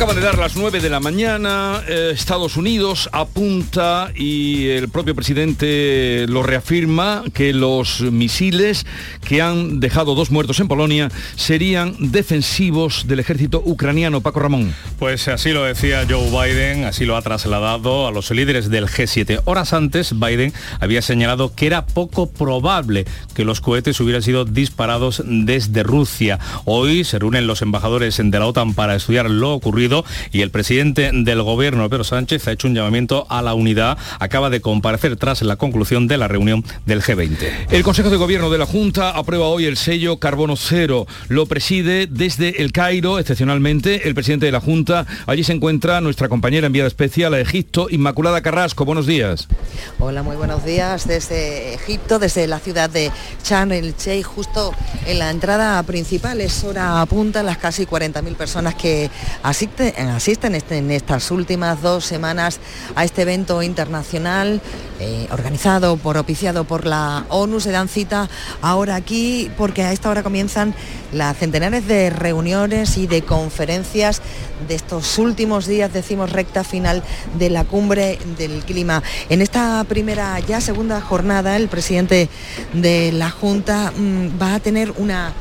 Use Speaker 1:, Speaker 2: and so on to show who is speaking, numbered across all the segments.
Speaker 1: Acaba de dar las 9 de la mañana, eh, Estados Unidos apunta y el propio presidente lo reafirma que los misiles que han dejado dos muertos en Polonia serían defensivos del ejército ucraniano. Paco Ramón.
Speaker 2: Pues así lo decía Joe Biden, así lo ha trasladado a los líderes del G7. Horas antes, Biden había señalado que era poco probable que los cohetes hubieran sido disparados desde Rusia. Hoy se reúnen los embajadores de la OTAN para estudiar lo ocurrido y el presidente del gobierno, Pedro Sánchez, ha hecho un llamamiento a la unidad. Acaba de comparecer tras la conclusión de la reunión del G20.
Speaker 1: El Consejo de Gobierno de la Junta aprueba hoy el sello Carbono Cero. Lo preside desde el Cairo, excepcionalmente, el presidente de la Junta. Allí se encuentra nuestra compañera enviada especial a Egipto, Inmaculada Carrasco. Buenos días.
Speaker 3: Hola, muy buenos días desde Egipto, desde la ciudad de Chan el Sheikh, justo en la entrada principal. Es hora punta las casi 40.000 personas que asisten asisten este, en estas últimas dos semanas a este evento internacional eh, organizado, por opiciado por la ONU. Se dan cita ahora aquí porque a esta hora comienzan las centenares de reuniones y de conferencias de estos últimos días, decimos recta final de la cumbre del clima. En esta primera, ya segunda jornada, el presidente de la Junta mm, va a tener una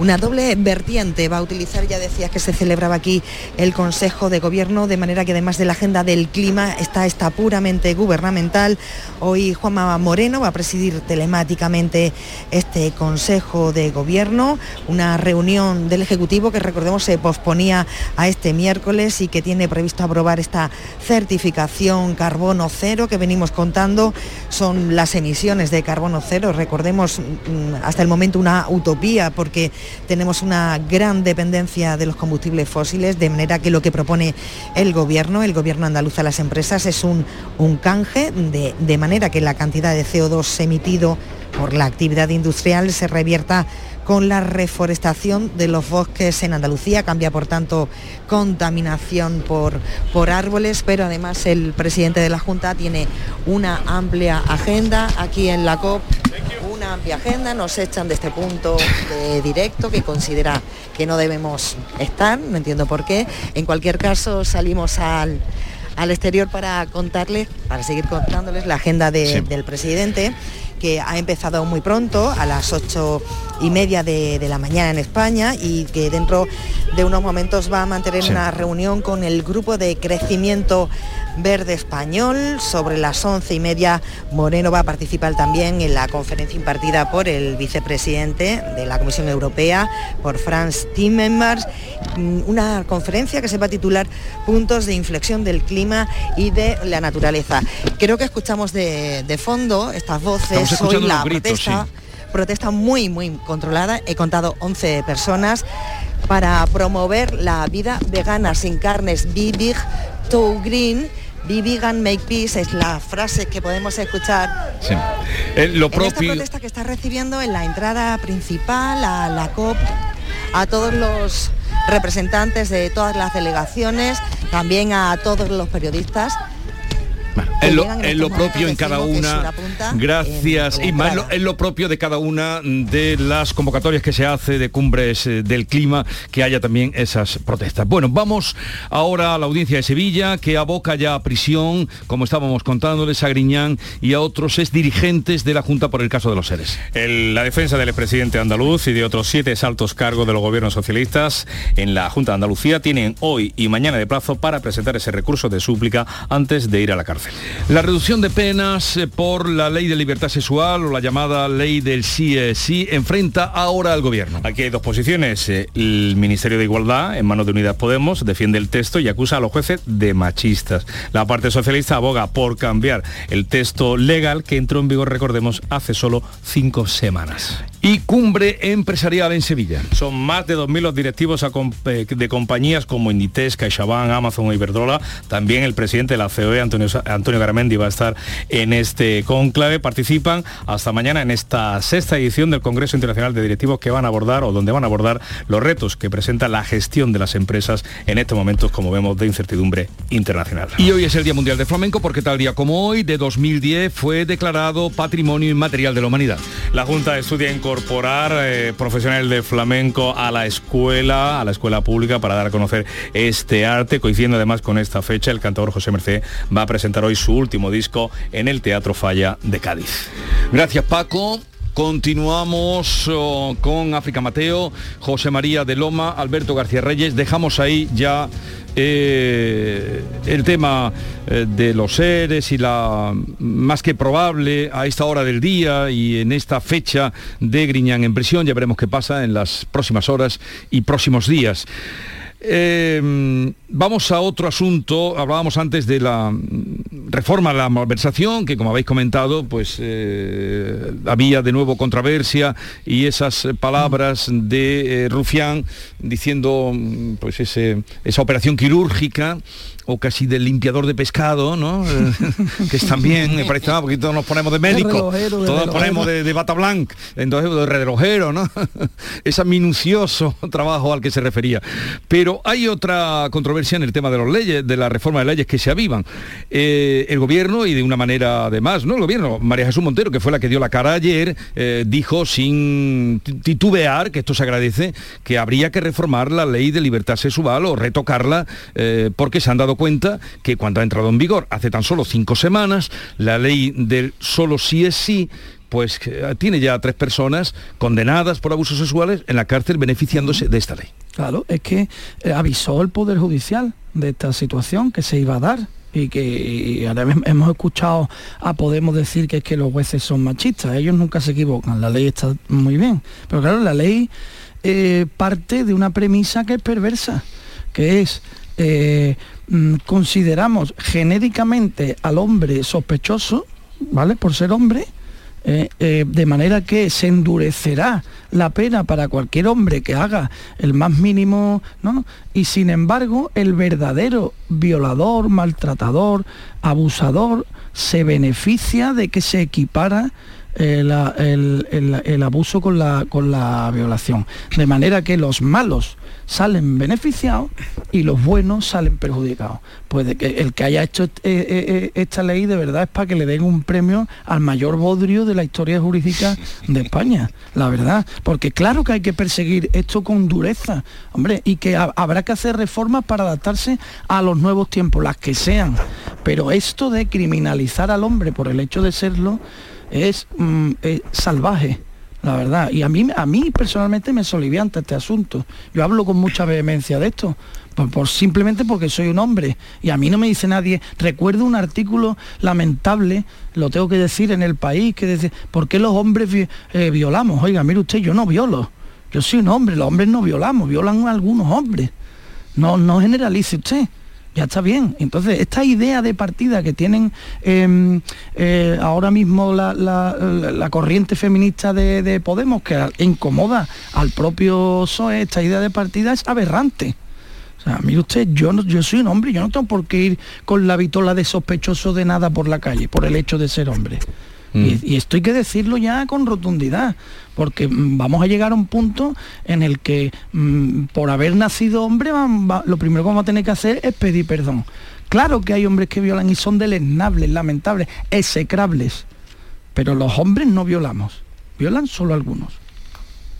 Speaker 3: una doble vertiente va a utilizar, ya decías que se celebraba aquí el Consejo de Gobierno, de manera que además de la agenda del clima está esta puramente gubernamental. Hoy Juanma Moreno va a presidir telemáticamente este Consejo de Gobierno, una reunión del Ejecutivo que recordemos se posponía a este miércoles y que tiene previsto aprobar esta certificación carbono cero que venimos contando. Son las emisiones de carbono cero, recordemos mm, hasta el momento una utopía porque tenemos una gran dependencia de los combustibles fósiles, de manera que lo que propone el gobierno, el gobierno andaluz a las empresas, es un, un canje, de, de manera que la cantidad de CO2 emitido por la actividad industrial se revierta con la reforestación de los bosques en Andalucía. Cambia, por tanto, contaminación por, por árboles, pero además el presidente de la Junta tiene una amplia agenda aquí en la COP una amplia agenda, nos echan de este punto de directo que considera que no debemos estar, no entiendo por qué. En cualquier caso, salimos al, al exterior para contarles, para seguir contándoles la agenda del presidente que ha empezado muy pronto, a las ocho y media de, la mañana en España y que dentro de unos momentos va a mantener una reunión con el grupo de crecimiento Verde Español. Sobre las once y media, Moreno va a participar también en la conferencia impartida por el vicepresidente de la Comisión Europea, por Franz Timmermans, mm, una conferencia que se va a titular Puntos de inflexión del clima y de la naturaleza. Creo que escuchamos de, fondo estas voces, hoy la protesta, protesta muy, muy controlada. He contado 11 personas para promover la vida vegana sin carnes, Bibig, To Green Be vegan, make peace es la frase que podemos escuchar.
Speaker 1: Sí. Eh, lo
Speaker 3: propio... esta protesta que está recibiendo en la entrada principal a la COP a todos los representantes de todas las delegaciones, también a todos los periodistas
Speaker 1: es lo, propio en cada una. Gracias. y más es lo propio de cada una de las convocatorias que se hace de cumbres eh, del clima, que haya también esas protestas. Bueno, vamos ahora a la audiencia de Sevilla, que aboca ya a prisión, como estábamos contándoles, a Griñán y a otros ex dirigentes de la Junta por el caso de los seres.
Speaker 2: la defensa del expresidente andaluz y de otros siete altos cargos de los gobiernos socialistas en la Junta de Andalucía tienen hoy y mañana de plazo para presentar ese recurso de súplica antes de ir a la cárcel.
Speaker 1: La reducción de penas eh, por la ley de libertad sexual o la llamada ley del sí sí enfrenta ahora al gobierno.
Speaker 2: Aquí hay dos posiciones. Eh, el Ministerio de Igualdad, en manos de Unidas Podemos, defiende el texto y acusa a los jueces de machistas. La parte socialista aboga por cambiar el texto legal que entró en vigor, recordemos, hace solo cinco semanas.
Speaker 1: Y cumbre empresarial en Sevilla.
Speaker 2: Son más de 2.000 los directivos eh, de compañías como Inditex, CaixaBank, Amazon o Iberdrola. También el presidente de la COE, Antonio, Antonio Garamendi, va a estar en este conclave. Participan hasta mañana en esta sexta edición del Congreso Internacional de Directivos que van a abordar o donde van a abordar los retos que presenta la gestión de las empresas en estos momentos, como vemos, de incertidumbre internacional.
Speaker 1: Y hoy es el Día Mundial de Flamenco porque tal día como hoy, de 2010, fue declarado Patrimonio Inmaterial de la Humanidad.
Speaker 2: La Junta estudia en incorporar eh, profesionales de flamenco a la escuela, a la escuela pública para dar a conocer este arte. Coincidiendo además con esta fecha, el cantador José Merced va a presentar hoy su último disco en el Teatro Falla de Cádiz.
Speaker 1: Gracias Paco. Continuamos oh, con África Mateo, José María de Loma, Alberto García Reyes. Dejamos ahí ya eh, el tema eh, de los seres y la más que probable a esta hora del día y en esta fecha de Griñán en prisión. Ya veremos qué pasa en las próximas horas y próximos días. Eh, vamos a otro asunto. Hablábamos antes de la reforma a la malversación, que como habéis comentado, pues eh, había de nuevo controversia y esas palabras de eh, Rufián diciendo pues esa operación quirúrgica o casi del limpiador de pescado, ¿no? que es también, me parece, porque todos nos ponemos de médico, todos nos ponemos de, bata blanc, entonces de relojero, ¿no? Ese minucioso trabajo al que se refería. Pero hay otra controversia en el tema de las leyes, de la reforma de leyes que se avivan. Eh, el gobierno, y de una manera además, no el gobierno, María Jesús Montero, que fue la que dio la cara ayer, eh, dijo sin titubear, que esto se agradece, que habría que reformar la ley de libertad sexual o retocarla, eh, porque se han dado cuenta que cuando ha entrado en vigor hace tan solo cinco semanas, la ley del solo sí es sí, pues eh, tiene ya tres personas condenadas por abusos sexuales en la cárcel beneficiándose de esta ley.
Speaker 4: Claro, es que eh, avisó el Poder Judicial de esta situación que se iba a dar y que hemos escuchado a Podemos decir que es que los jueces son machistas, ellos nunca se equivocan, la ley está muy bien, pero claro, la ley eh, parte de una premisa que es perversa, que es Mm, consideramos genéricamente al hombre sospechoso, ¿vale? Por ser hombre, eh, eh, de manera que se endurecerá la pena para cualquier hombre que haga el más mínimo, ¿no? Y sin embargo, el verdadero violador, maltratador, abusador, se beneficia de que se equipara eh, el, abuso con la, con la violación. De manera que los malos salen beneficiados y los buenos salen perjudicados. Pues que el que haya hecho eh, eh, esta ley de verdad es para que le den un premio al mayor bodrio de la historia jurídica de España, la verdad. Porque claro que hay que perseguir esto con dureza, hombre, y que habrá que hacer reformas para adaptarse a los nuevos tiempos, las que sean. Pero esto de criminalizar al hombre por el hecho de serlo, es mm, eh, salvaje la verdad. Y a mí, a mí personalmente me solivianta este asunto. Yo hablo con mucha vehemencia de esto, por, simplemente porque soy un hombre. Y a mí no me dice nadie. Recuerdo un artículo lamentable, lo tengo que decir en el país, que dice, ¿por qué los hombres eh, violamos? Oiga, mire usted, yo no violo. Yo soy un hombre, los hombres no violamos, violan algunos hombres. No, no generalice usted ya está bien. Entonces, esta idea de partida que tienen em, eh, ahora mismo la, corriente feminista de, Podemos, que incomoda al propio PSOE, esta idea de partida es aberrante. O sea, mire usted, yo, no, yo soy un hombre, yo no tengo por qué ir con la vitola de sospechoso de nada por la calle, por el hecho de ser hombre. Mm. Y, esto hay que decirlo ya con rotundidad, porque mm, vamos a llegar a un punto en el que mm, por haber nacido hombre, lo primero que vamos a tener que hacer es pedir perdón. Claro que hay hombres que violan y son deleznables, lamentables, execrables, pero los hombres no violamos, violan solo algunos.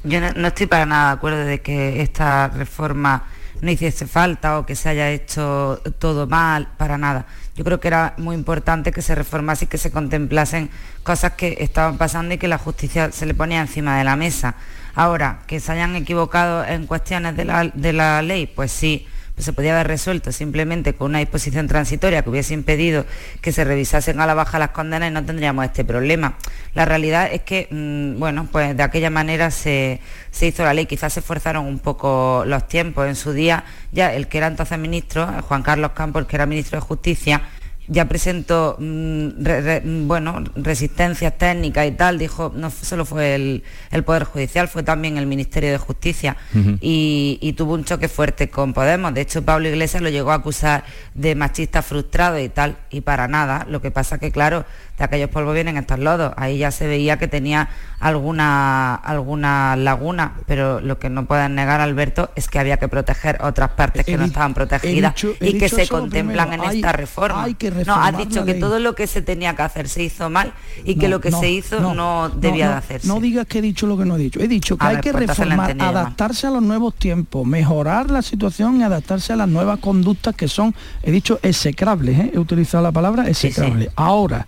Speaker 5: Yo no estoy para nada de acuerdo de que esta reforma no hiciese falta o que se haya hecho todo mal, para nada. Yo creo que era muy importante que se reformase y que se contemplasen cosas que estaban pasando y que la justicia se le ponía encima de la mesa. Ahora, que se hayan equivocado en cuestiones de la, de la ley, pues sí, se podía haber resuelto simplemente con una disposición transitoria que hubiese impedido que se revisasen a la baja las condenas y no tendríamos este problema. La realidad es que, mm, bueno, pues de aquella manera se, se hizo la ley, quizás se esforzaron un poco los tiempos. En su día, ya el que era entonces ministro, Juan Carlos Campos, que era ministro de Justicia, ya presentó mm, bueno, resistencias técnicas y tal, dijo, no solo fue el, Poder Judicial, fue también el Ministerio de Justicia y, tuvo un choque fuerte con Podemos. De hecho, Pablo Iglesias lo llegó a acusar de machista frustrado y tal, y para nada. Lo que pasa que, claro, de aquellos polvos vienen estos lodos. Ahí ya se veía que tenía alguna, alguna laguna, pero lo que no pueden negar, Alberto, es que había que proteger otras partes que no estaban protegidas y que se contemplan en esta reforma. No, has dicho que todo lo que se tenía que hacer se hizo mal y que lo que se hizo no, debía de hacerse.
Speaker 4: No digas que he dicho lo que no he dicho. He dicho que hay que pues reformar, adaptarse a los nuevos tiempos, mejorar la situación y adaptarse a las nuevas conductas que son, he dicho, execrables. ¿eh? He utilizado la palabra execrable. Ahora,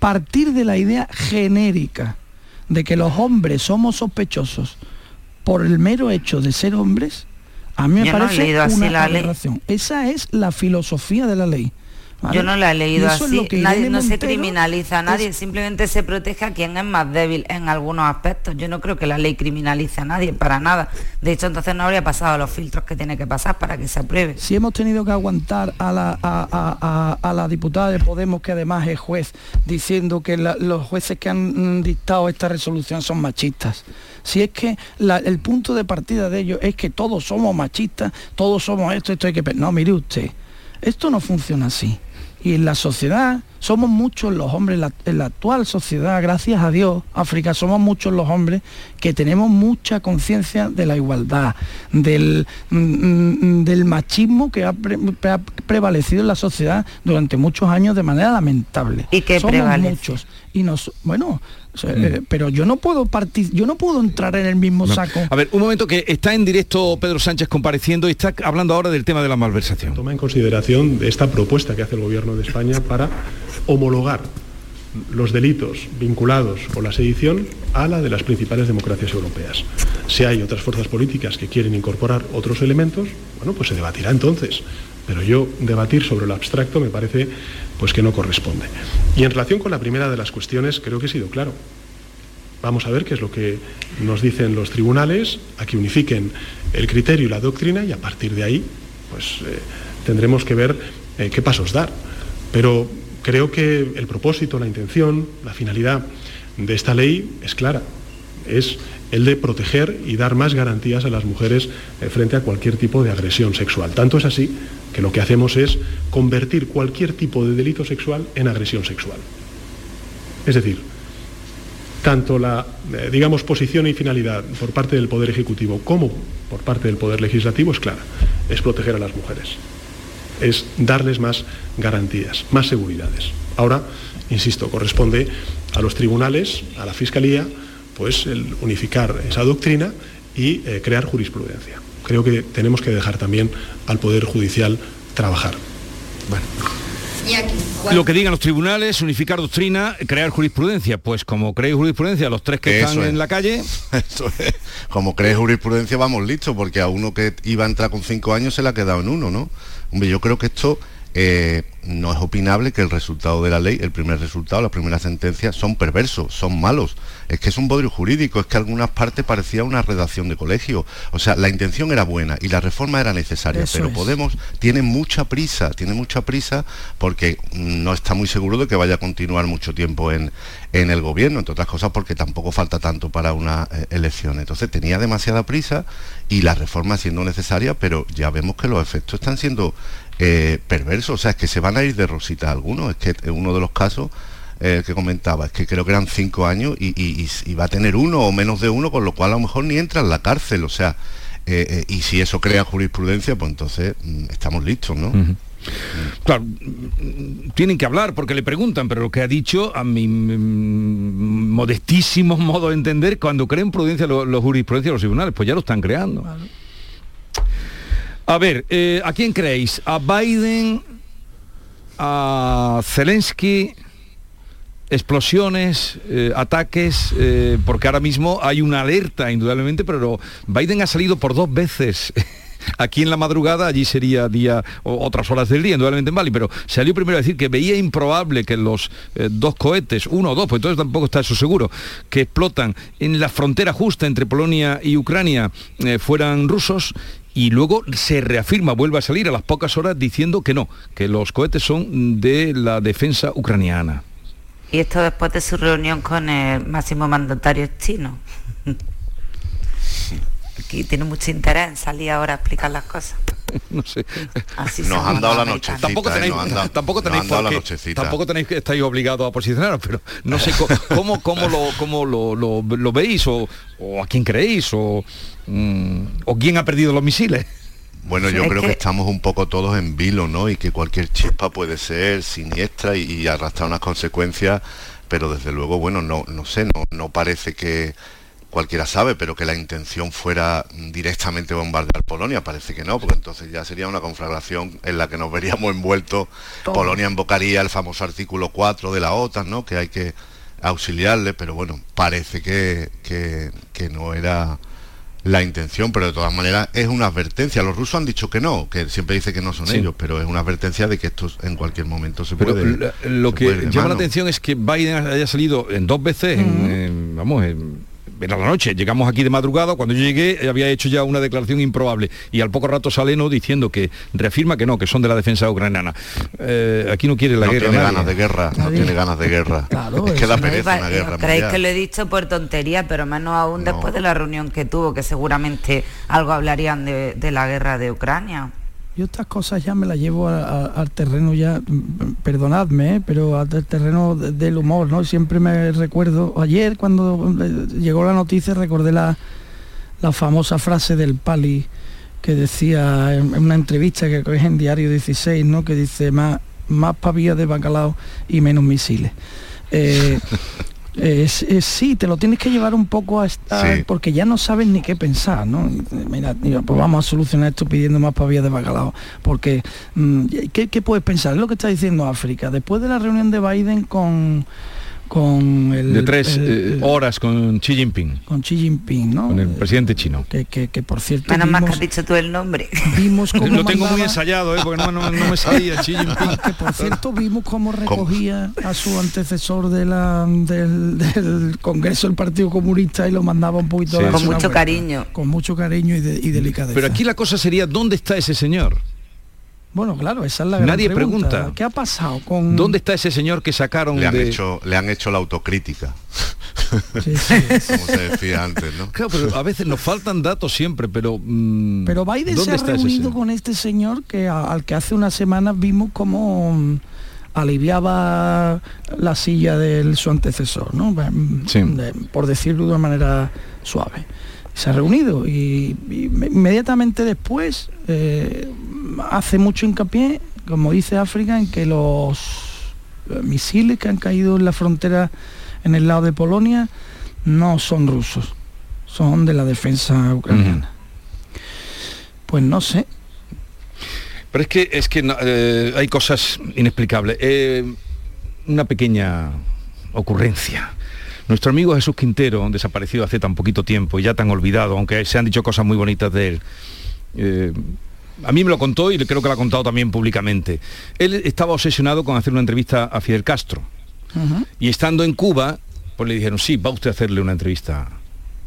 Speaker 4: partir de la idea genérica de que los hombres somos sospechosos por el mero hecho de ser hombres, a mí me parece una aberración. Esa es la filosofía de la ley.
Speaker 5: Yo no la he leído así. Nadie, no se criminaliza a nadie, simplemente se protege a quien es más débil en algunos aspectos. Yo no creo que la ley criminalice a nadie, para nada. De hecho, entonces no habría pasado los filtros que tiene que pasar para que se apruebe.
Speaker 4: Si hemos tenido que aguantar a la, a, la diputada de Podemos, que además es juez, diciendo que los jueces que han dictado esta resolución son machistas. Si es que el punto de partida de ellos es que todos somos machistas, todos somos esto, esto hay que... No, mire usted, esto no funciona así y en la sociedad somos muchos los hombres, en la, actual sociedad, gracias a Dios, África, somos muchos los hombres que tenemos mucha conciencia de la igualdad, del, mm, mm, del machismo que ha, prevalecido en la sociedad durante muchos años de manera lamentable.
Speaker 5: Y que
Speaker 4: somos muchos. Y nos, bueno, eh, mm. pero yo no puedo partir, yo no puedo entrar en el mismo saco.
Speaker 1: A ver, un momento que está en directo Pedro Sánchez compareciendo y está hablando ahora del tema de la malversación.
Speaker 6: Toma en consideración esta propuesta que hace el gobierno de España para homologar los delitos vinculados con la sedición a la de las principales democracias europeas. Si hay otras fuerzas políticas que quieren incorporar otros elementos, bueno, pues se debatirá entonces. Pero yo debatir sobre lo abstracto me parece pues que no corresponde. Y en relación con la primera de las cuestiones, creo que he sido claro. Vamos a ver qué es lo que nos dicen los tribunales, a que unifiquen el criterio y la doctrina y a partir de ahí, pues eh, tendremos que ver eh, qué pasos dar. Pero creo que el propósito, la intención, la finalidad de esta ley es clara. Es el de proteger y dar más garantías a las mujeres eh, frente a cualquier tipo de agresión sexual. Tanto es así que lo que hacemos es convertir cualquier tipo de delito sexual en agresión sexual. Es decir, tanto la, eh, digamos, posición y finalidad por parte del Poder Ejecutivo como por parte del Poder Legislativo es clara, es proteger a las mujeres, es darles más garantías, más seguridades. Ahora, insisto, corresponde a los tribunales, a la Fiscalía, pues el unificar esa doctrina y eh, crear jurisprudencia. Creo que tenemos que dejar también al Poder Judicial trabajar.
Speaker 1: Bueno. Lo que digan los tribunales, unificar doctrina, crear jurisprudencia. Pues como creéis jurisprudencia, los tres que están en la calle.
Speaker 7: Como creéis jurisprudencia, vamos listos, porque a uno que iba a entrar con cinco años se le ha quedado en uno, ¿no? Hombre, yo creo que esto eh, no es opinable que el resultado de la ley, el primer resultado, la primera sentencia, son perversos, son malos. Es que es un bodrio jurídico, es que algunas partes parecía una redacción de colegio. O sea, la intención era buena y la reforma era necesaria, pero Podemos tiene mucha prisa, tiene mucha prisa porque no está muy seguro de que vaya a continuar mucho tiempo en, en el gobierno, entre otras cosas porque tampoco falta tanto para una eh, elección. Entonces tenía demasiada prisa y la reforma siendo necesaria, pero ya vemos que los efectos están siendo eh, perversos. O sea, es que se van a ir de rosita algunos. Es que uno de los casos eh, que comentaba, es que creo que eran cinco años y, va a tener uno o menos de uno, con lo cual a lo mejor ni entra en la cárcel. O sea, y si eso crea jurisprudencia, pues entonces mm, estamos listos, ¿no?
Speaker 1: Claro, tienen que hablar porque le preguntan, pero lo que ha dicho, a mi modestísimo modo de entender, cuando creen prudencia los, los jurisprudencia de los tribunales, pues ya lo están creando. A ver, eh, ¿a quién creéis? ¿A Biden? ¿A Zelensky? explosiones, eh, ataques, eh, porque ahora mismo hay una alerta, indudablemente, pero Biden ha salido por dos veces Aquí en la madrugada, allí sería día o otras horas del día, indudablemente en Bali, pero salió primero a decir que veía improbable que los dos cohetes, uno o dos, pues entonces tampoco está eso seguro, que explotan en la frontera justa entre Polonia y Ucrania fueran rusos y luego se reafirma, vuelve a salir a las pocas horas diciendo que no, que los cohetes son de la defensa ucraniana.
Speaker 5: Y esto después de su reunión con el máximo mandatario chino. Aquí tiene mucho interés en salir ahora a explicar las cosas.
Speaker 1: no sé.
Speaker 7: nos han dado la noche.
Speaker 1: Tampoco tenéis, tampoco tenéis, tampoco tenéis que estáis obligados a posicionaros, pero no sé cómo, cómo, lo, cómo lo, veis o, a quién creéis o, o quién ha perdido los misiles.
Speaker 7: Bueno, yo creo que... estamos un poco todos en vilo, ¿no? Y que cualquier chispa puede ser siniestra y, arrastrar unas consecuencias, pero desde luego, bueno, no, no sé, no, no parece que cualquiera sabe, pero que la intención fuera directamente bombardear Polonia, parece que no, porque entonces ya sería una conflagración en la que nos veríamos envueltos. Polonia invocaría el famoso artículo 4 de la OTAN, ¿no? Que hay que auxiliarle, pero bueno, parece que, que no era la intención, pero de todas maneras es una advertencia. Los rusos han dicho que no, que siempre dice que no son ellos, pero es una advertencia de que esto en cualquier momento se puede.
Speaker 1: Lo, que llama la atención es que Biden haya salido en dos veces, en, vamos, en era la noche, llegamos aquí de madrugada, cuando yo llegué había hecho ya una declaración improbable y al poco rato sale no diciendo que reafirma que no, que son de la defensa ucraniana. Eh, aquí no quiere la
Speaker 7: no
Speaker 1: guerra.
Speaker 7: Tiene ganas de guerra, no tiene ganas de guerra. es que da pereza una guerra.
Speaker 5: Creéis que lo he dicho por tontería, pero menos aún después de la reunión que tuvo, que seguramente algo hablarían de la guerra de Ucrania.
Speaker 4: Yo estas cosas ya me las llevo al terreno ya, perdonadme, ¿eh? pero al terreno del humor, ¿no? Siempre me recuerdo, ayer cuando eh, llegó la noticia recordé la, la famosa frase del Pali que decía en, una entrevista que es en Diario 16, ¿no? Que dice más, más de bacalao y menos misiles. Eh, sí, te lo tienes que llevar un poco a estar, porque ya no sabes ni qué pensar, ¿no? Mira, pues vamos a solucionar esto pidiendo más pavillas de bacalao, porque mm, ¿qué, ¿qué, puedes pensar? Es lo que está diciendo África. Después de la reunión de Biden con con el...
Speaker 1: De tres eh, horas con Xi Jinping.
Speaker 4: Con Xi Jinping, ¿no?
Speaker 1: Con el presidente chino.
Speaker 4: Que, que, por cierto...
Speaker 5: Menos más que has dicho tú el nombre.
Speaker 4: Vimos cómo
Speaker 1: Lo tengo muy ensayado, ¿eh? porque no, no, me salía Xi Jinping.
Speaker 4: Que por cierto vimos cómo recogía a su antecesor de la, del, Congreso del Partido Comunista y lo mandaba un poquito...
Speaker 5: Con mucho cariño.
Speaker 4: Con mucho cariño y, de, y delicadeza.
Speaker 1: Pero aquí la cosa sería, ¿dónde está ese señor?
Speaker 4: Bueno, claro, esa es la gran
Speaker 1: Nadie pregunta.
Speaker 4: ¿Qué ha pasado con...?
Speaker 1: ¿Dónde está ese señor que sacaron
Speaker 7: le han
Speaker 1: de...
Speaker 7: Hecho, le han hecho la autocrítica. Sí, Como se decía antes, ¿no?
Speaker 1: Claro, pero a veces nos faltan datos siempre, pero...
Speaker 4: Mm, pero Biden se ha reunido con este señor que al que hace unas semanas vimos como mm, aliviaba la silla de su antecesor, ¿no? por decirlo de una manera suave. Se ha reunido y, inmediatamente después eh, hace mucho hincapié, como dice África, en que los misiles que han caído en la frontera en el lado de Polonia no son rusos, son de la defensa ucraniana. Pues no sé.
Speaker 1: Pero es que es que eh, hay cosas inexplicables. Eh, una pequeña ocurrencia. Nuestro amigo Jesús Quintero, desaparecido hace tan poquito tiempo y ya tan olvidado, aunque se han dicho cosas muy bonitas de él, eh, a mí me lo contó y creo que lo ha contado también públicamente. Él estaba obsesionado con hacer una entrevista a Fidel Castro. Y estando en Cuba, pues le dijeron, sí, va usted a hacerle una entrevista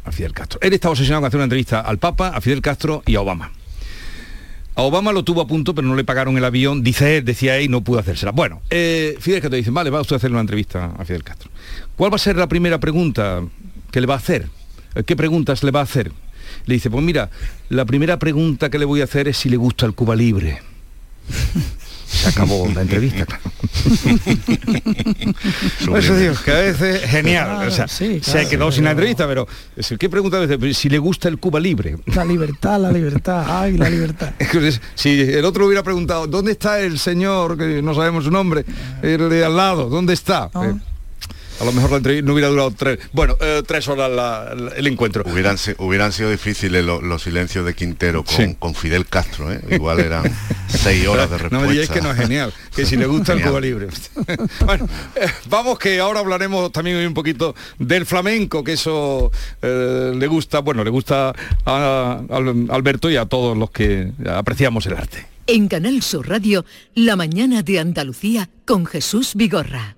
Speaker 1: a Fidel Castro. Él estaba obsesionado con hacer una entrevista al Papa, a Fidel Castro y a Obama. A Obama lo tuvo a punto, pero no le pagaron el avión. Dice él, decía él, no pudo hacérsela. Bueno, eh, Fidel Castro dice, vale, va usted a hacerle una entrevista a Fidel Castro. ¿Cuál va a ser la primera pregunta que le va a hacer? ¿Qué preguntas le va a hacer? Le dice, pues mira, la primera pregunta que le voy a hacer es si le gusta el Cuba Libre. Se acabó la entrevista, claro. eso digo, que a veces genial. o sea, se quedó sin la entrevista, pero ¿qué pregunta a veces? Si le gusta el Cuba libre.
Speaker 4: La libertad, la libertad, ay, la libertad.
Speaker 1: si el otro hubiera preguntado, ¿dónde está el señor, que no sabemos su nombre, el de al lado, ¿dónde está? Eh, a lo mejor la entrevista no hubiera durado tres, bueno, eh, tres horas el encuentro.
Speaker 7: Hubieran, hubieran sido difíciles los silencios de Quintero con, Fidel Castro, ¿eh? igual eran seis horas de respuesta.
Speaker 1: No me digáis que no es genial, que si le gusta el Cuba Libre. bueno, eh, vamos que ahora hablaremos también un poquito del flamenco, que eso le gusta, bueno, le gusta a, a Alberto y a todos los que apreciamos el arte.
Speaker 8: En Canal Sur Radio, La mañana de Andalucía con Jesús Vigorra.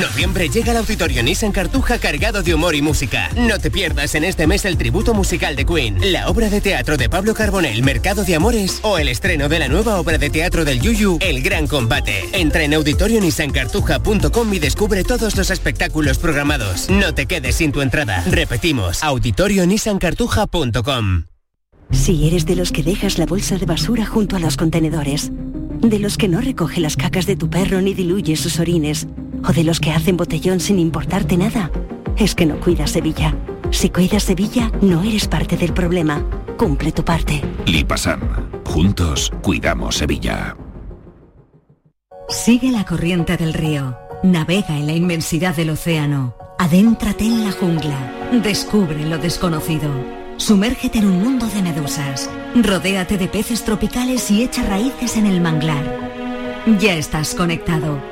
Speaker 9: Noviembre llega el auditorio Nissan Cartuja cargado de humor y música. No te pierdas en este mes el tributo musical de Queen, la obra de teatro de Pablo Carbonell, Mercado de Amores, o el estreno de la nueva obra de teatro del Yuyu, El Gran Combate. Entra en auditorionissancartuja.com y descubre todos los espectáculos programados. No te quedes sin tu entrada. Repetimos, auditorionissancartuja.com.
Speaker 10: Si eres de los que dejas la bolsa de basura junto a los contenedores, de los que no recoge las cacas de tu perro ni diluye sus orines, o de los que hacen botellón sin importarte nada, es que no cuidas Sevilla. Si cuidas Sevilla, no eres parte del problema. Cumple tu parte.
Speaker 11: Lipasan. Juntos cuidamos Sevilla.
Speaker 12: Sigue la corriente del río. Navega en la inmensidad del océano. Adéntrate en la jungla. Descubre lo desconocido. Sumérgete en un mundo de medusas. Rodéate de peces tropicales y echa raíces en el manglar. Ya estás conectado.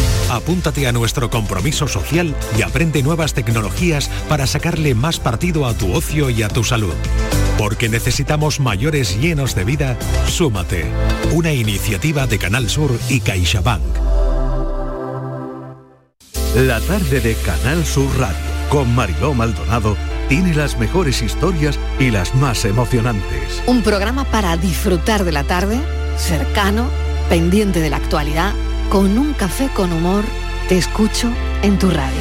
Speaker 11: Apúntate a nuestro compromiso social y aprende nuevas tecnologías para sacarle más partido a tu ocio y a tu salud. Porque necesitamos mayores llenos de vida, súmate. Una iniciativa de Canal Sur y CaixaBank.
Speaker 13: La tarde de Canal Sur Radio con Mariló Maldonado tiene las mejores historias y las más emocionantes.
Speaker 14: Un programa para disfrutar de la tarde, cercano, pendiente de la actualidad con un café con humor, te escucho en tu radio.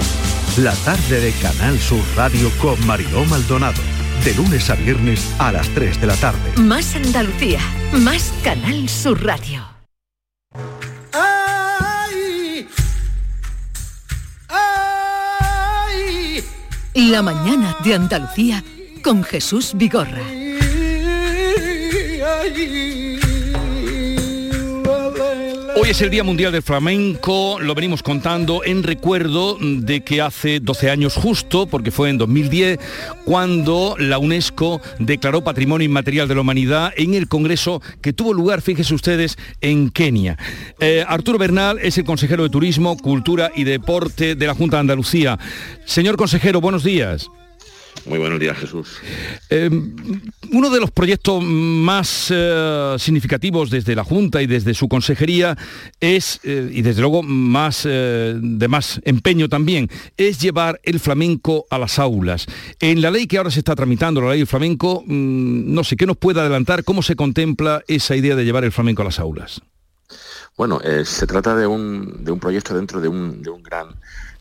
Speaker 13: La tarde de Canal Sur Radio con Mariló Maldonado. De lunes a viernes a las 3 de la tarde.
Speaker 8: Más Andalucía, más Canal Sur Radio. La mañana de Andalucía con Jesús Vigorra.
Speaker 1: Hoy es el Día Mundial del Flamenco, lo venimos contando en recuerdo de que hace 12 años justo, porque fue en 2010, cuando la UNESCO declaró Patrimonio Inmaterial de la Humanidad en el Congreso que tuvo lugar, fíjense ustedes, en Kenia. Eh, Arturo Bernal es el consejero de Turismo, Cultura y Deporte de la Junta de Andalucía. Señor consejero, buenos días.
Speaker 15: Muy buenos días, Jesús.
Speaker 1: Eh, uno de los proyectos más eh, significativos desde la Junta y desde su consejería es, eh, y desde luego más de más empeño también, es llevar el flamenco a las aulas. En la ley que ahora se está tramitando, la ley del flamenco, mm, no sé, ¿qué nos puede adelantar? ¿Cómo se contempla esa idea de llevar el flamenco a las aulas?
Speaker 15: Bueno, se trata de un, de un, proyecto dentro de un, de un gran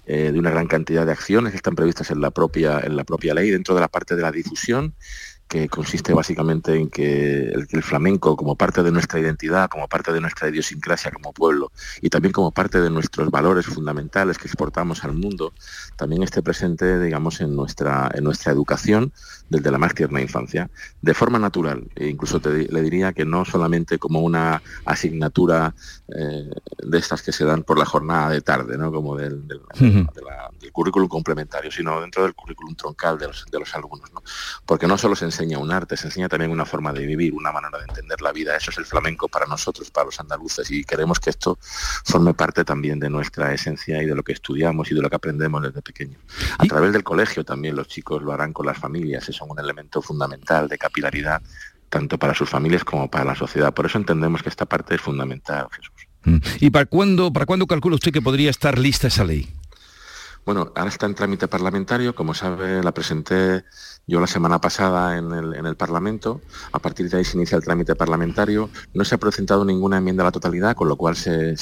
Speaker 15: de una gran cantidad de acciones que están previstas en la propia, en la propia ley, dentro de la parte de la difusión que consiste básicamente en que el, flamenco, como parte de nuestra identidad, como parte de nuestra idiosincrasia como pueblo y también como parte de nuestros valores fundamentales que exportamos al mundo, también esté presente, digamos, en nuestra, en nuestra educación desde la más tierna infancia, de forma natural. E incluso le diría que no solamente como una asignatura eh, de estas que se dan por la jornada de tarde, ¿no? como del, currículum complementario, sino dentro del currículum troncal de los, de los alumnos. ¿no? Porque no solo se enseña enseña un arte, se enseña también una forma de vivir, una manera de entender la vida. Eso es el flamenco para nosotros, para los andaluces, y queremos que esto forme parte también de nuestra esencia y de lo que estudiamos y de lo que aprendemos desde pequeño. A través del colegio también los chicos lo harán con las familias, eso es un elemento fundamental de capilaridad tanto para sus familias como para la sociedad. Por eso entendemos que esta parte es fundamental, Jesús.
Speaker 1: Mm. ¿Y para cuándo, para cuándo calcula usted que podría estar lista esa ley?
Speaker 15: Bueno, ahora está en trámite parlamentario, como sabe, la presenté yo la semana pasada en el, Parlamento, a partir de ahí se inicia el trámite parlamentario, no se ha presentado ninguna enmienda a la totalidad, con lo cual se,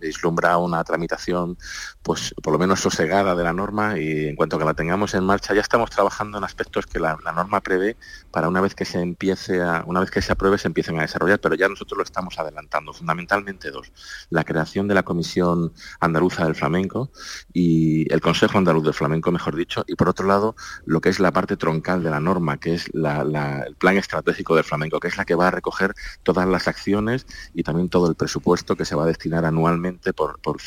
Speaker 15: vislumbra una tramitación, pues por lo menos sosegada de la norma. Y en cuanto que la tengamos en marcha, ya estamos trabajando en aspectos que la, norma prevé para una vez que se empiece a, una vez que se apruebe se empiecen a desarrollar, pero ya nosotros lo estamos adelantando, fundamentalmente dos, la creación de la Comisión Andaluza del Flamenco y el Consejo Andaluz del Flamenco, mejor dicho, y por otro lado, lo que es la parte troncal de la norma, que es el plan estratégico del flamenco, que es la que va a recoger todas las acciones y también todo el presupuesto que se va a destinar anualmente por, por,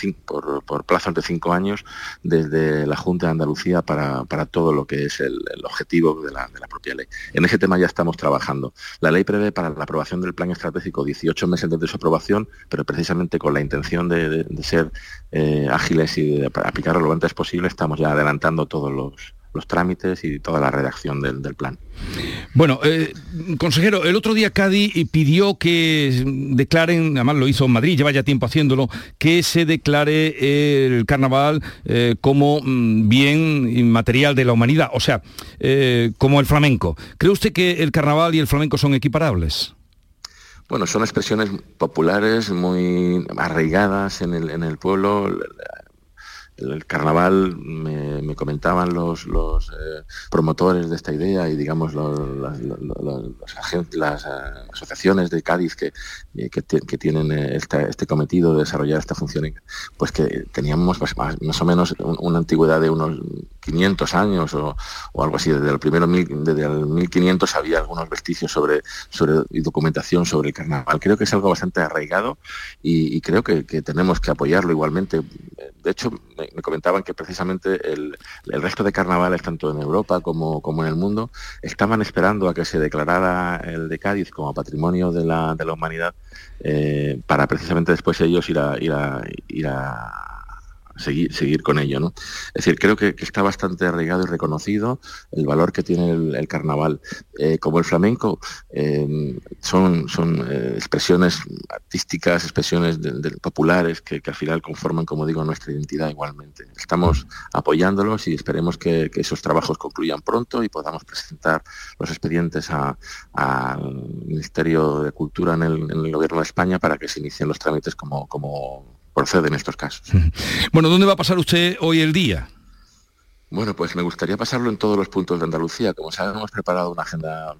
Speaker 15: por, plazos de cinco años desde la Junta de Andalucía para, todo lo que es el, objetivo de la, propia ley. En ese tema ya estamos trabajando. La ley prevé para la aprobación del plan estratégico 18 meses desde su aprobación, pero precisamente con la intención de, ser eh, ágiles y de aplicarlo lo antes posible, estamos ya adelantando todos los los trámites y toda la redacción del, plan.
Speaker 1: Bueno, eh, consejero, el otro día Cádiz pidió que declaren, además lo hizo en Madrid, lleva ya tiempo haciéndolo, que se declare el carnaval eh, como mm, bien inmaterial de la humanidad, o sea, eh, como el flamenco. ¿Cree usted que el carnaval y el flamenco son equiparables?
Speaker 15: Bueno, son expresiones populares muy arraigadas en el, en el pueblo el carnaval me, comentaban los, eh, promotores de esta idea y digamos las, las, eh, asociaciones de Cádiz que, eh, que, tienen este, cometido de desarrollar esta función, pues que teníamos pues, más, o menos una antigüedad de unos 500 años o, algo así. Desde el primero desde el 1500 había algunos vestigios sobre, sobre y documentación sobre el carnaval. Creo que es algo bastante arraigado y, creo que, que tenemos que apoyarlo igualmente. De hecho, me, comentaban que precisamente el, resto de carnavales, tanto en Europa como, como, en el mundo, estaban esperando a que se declarara el de Cádiz como patrimonio de la, de la humanidad eh, para precisamente después ellos ir a, ir a, ir a seguir, seguir con ello. ¿no? Es decir, creo que, está bastante arraigado y reconocido el valor que tiene el, carnaval. Eh, como el flamenco, eh, son, son eh, expresiones artísticas, expresiones populares que, al final conforman, como digo, nuestra identidad igualmente. Estamos apoyándolos y esperemos que, esos trabajos concluyan pronto y podamos presentar los expedientes al Ministerio de Cultura en el, en el Gobierno de España para que se inicien los trámites como, como procede en estos casos.
Speaker 1: Bueno, ¿dónde va a pasar usted hoy el día?
Speaker 15: Bueno, pues me gustaría pasarlo en todos los puntos de Andalucía. Como saben, hemos preparado una agenda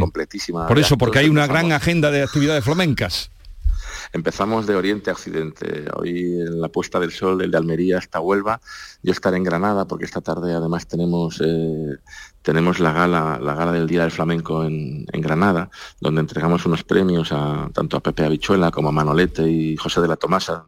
Speaker 15: completísima.
Speaker 1: Por eso, porque hay una gran agenda de actividades flamencas.
Speaker 15: Empezamos de oriente a occidente. Hoy en la puesta del sol, del de Almería hasta Huelva. Yo estaré en Granada porque esta tarde además tenemos, eh, tenemos la, gala, la gala del Día del Flamenco en, Granada, donde entregamos unos premios a, tanto a Pepe Habichuela como a Manolete y José de la Tomasa,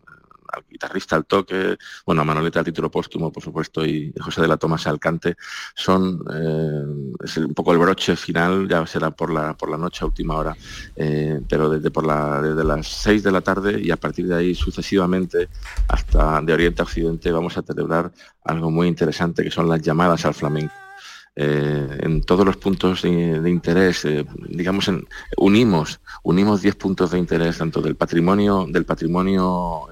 Speaker 15: al guitarrista al toque, bueno, a Manoleta al título póstumo, por supuesto, y José de la Tomasa al cante, son eh, es un poco el broche final, ya será por la por la noche a última hora, eh, pero desde por la desde las 6 de la tarde y a partir de ahí sucesivamente hasta de Oriente a Occidente vamos a celebrar algo muy interesante que son las llamadas al flamenco. Eh, en todos los puntos de, interés, digamos, unimos unimos 10 puntos de interés tanto del patrimonio del patrimonio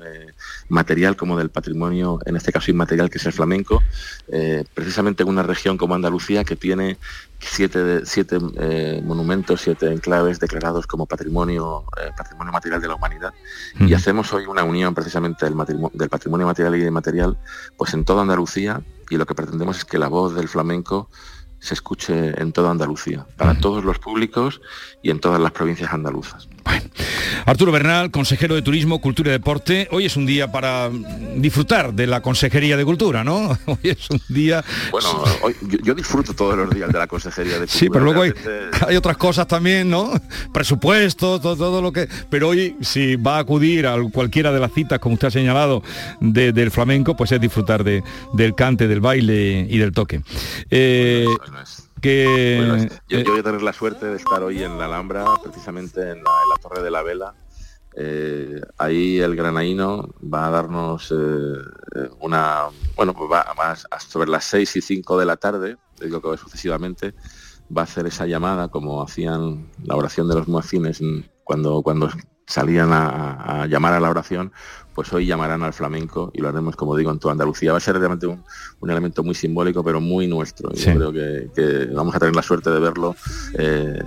Speaker 15: material como del patrimonio, en este caso inmaterial, que es el flamenco, eh, precisamente en una región como Andalucía que tiene siete, siete eh, monumentos, siete enclaves declarados como patrimonio, eh, patrimonio material de la humanidad. Y hacemos hoy una unión precisamente del, del patrimonio material y inmaterial, pues en toda Andalucía, y lo que pretendemos es que la voz del flamenco se escuche en toda Andalucía, para todos los públicos y en todas las provincias andaluzas.
Speaker 1: Arturo Bernal, consejero de Turismo, Cultura y Deporte. Hoy es un día para disfrutar de la Consejería de Cultura, ¿no? Hoy es un día...
Speaker 15: Bueno, yo, disfruto todos los días de la Consejería de Cultura.
Speaker 1: Sí, pero luego hay, otras cosas también, ¿no? Presupuestos, todo, lo que... Pero hoy, si va a acudir a cualquiera de las citas, como usted ha señalado, del flamenco, pues es disfrutar de, del cante, del baile y del toque. Eh,
Speaker 15: que yo, voy a tener la suerte de estar hoy en la Alhambra, precisamente en la, Torre de la Vela. Eh, ahí el granaíno va a darnos eh, una, bueno, pues va más sobre las 6 y 5 de la tarde, digo que sucesivamente, va a hacer esa llamada como hacían la oración de los muecines cuando, cuando salían a, llamar a la oración, pues hoy llamarán al flamenco y lo haremos, como digo, en toda Andalucía. Va a ser realmente un, elemento muy simbólico, pero muy nuestro. Yo creo que, vamos a tener la suerte de verlo eh,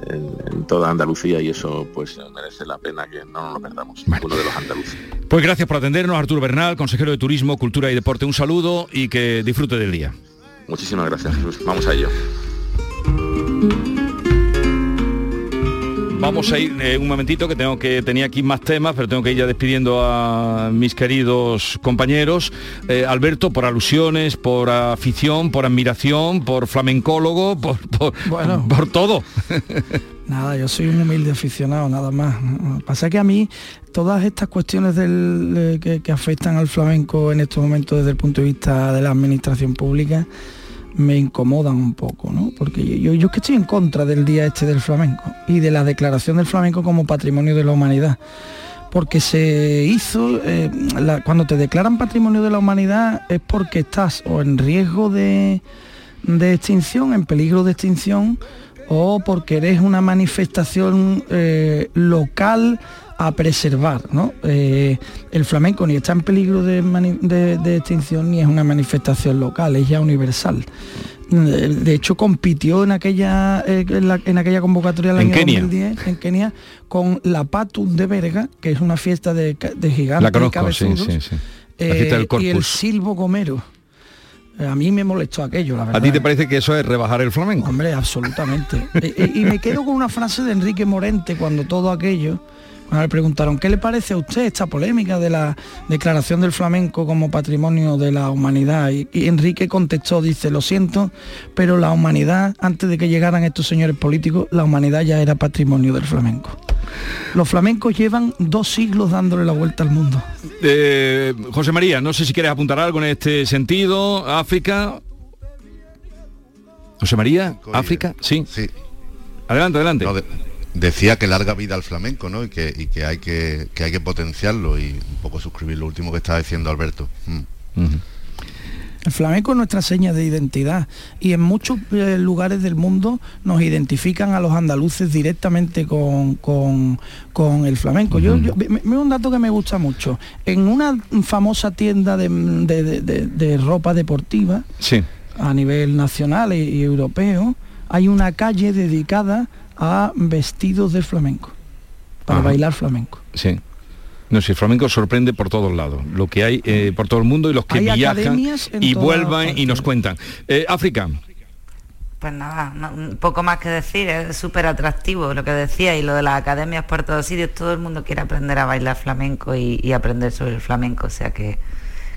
Speaker 15: en, toda Andalucía y eso pues merece la pena que no nos lo perdamos, uno de los andaluces.
Speaker 1: Pues gracias por atendernos, Arturo Bernal, consejero de Turismo, Cultura y Deporte. Un saludo y que disfrute del día.
Speaker 15: Muchísimas gracias, Jesús. Vamos a ello.
Speaker 1: Vamos a ir eh, un momentito que tengo que tenía aquí más temas, pero tengo que ir ya despidiendo a mis queridos compañeros. Eh, Alberto, por alusiones, por afición, por admiración, por flamencólogo, por, por, bueno, por todo.
Speaker 4: Nada, yo soy un humilde aficionado, nada más. Pasa que a mí todas estas cuestiones del, eh, que afectan al flamenco en estos momentos desde el punto de vista de la administración pública, me incomodan un poco, ¿no? Porque yo, yo, que estoy en contra del día este del flamenco y de la declaración del flamenco como patrimonio de la humanidad. Porque se hizo, eh, cuando te declaran patrimonio de la humanidad es porque estás o en riesgo de, extinción, en peligro de extinción, o porque eres una manifestación eh, local a preservar. ¿no? Eh, el flamenco ni está en peligro de, extinción ni es una manifestación local, es ya universal. De hecho, compitió en aquella, eh, en, aquella convocatoria del año 2010 en Kenia con la Patum de Verga, que es una fiesta de, gigantes
Speaker 1: la cabezudos,
Speaker 4: eh, y el Silvo Gomero. A mí me molestó aquello, la verdad.
Speaker 1: ¿A ti te parece que eso es rebajar el flamenco?
Speaker 4: Hombre, absolutamente. y me quedo con una frase de Enrique Morente cuando todo aquello le preguntaron, ¿qué le parece a usted esta polémica de la declaración del flamenco como patrimonio de la humanidad? Y, Enrique contestó, dice, lo siento, pero la humanidad, antes de que llegaran estos señores políticos, la humanidad ya era patrimonio del flamenco. Los flamencos llevan dos siglos dándole la vuelta al mundo.
Speaker 1: Eh, José María, no sé si quieres apuntar algo en este sentido. África. José María, África, sí. Sí. Adelante, adelante
Speaker 7: decía que larga vida al flamenco, ¿no? Y que, y que hay que, que, hay que potenciarlo y un poco suscribir lo último que estaba diciendo Alberto. Mm.
Speaker 4: El flamenco es nuestra seña de identidad y en muchos eh, lugares del mundo nos identifican a los andaluces directamente con, con, el flamenco. Yo, me, un dato que me gusta mucho. En una famosa tienda de, de, ropa deportiva
Speaker 1: sí.
Speaker 4: a nivel nacional y europeo, hay una calle dedicada a vestidos de flamenco, para bailar flamenco.
Speaker 1: Sí. No sé, el flamenco sorprende por todos lados, lo que hay eh, por todo el mundo y los que viajan y vuelvan y nos cuentan. Eh, África.
Speaker 5: Pues nada, un poco más que decir, es súper atractivo lo que decía y lo de las academias por todos sitios, todo el mundo quiere aprender a bailar flamenco y aprender sobre el flamenco, o sea que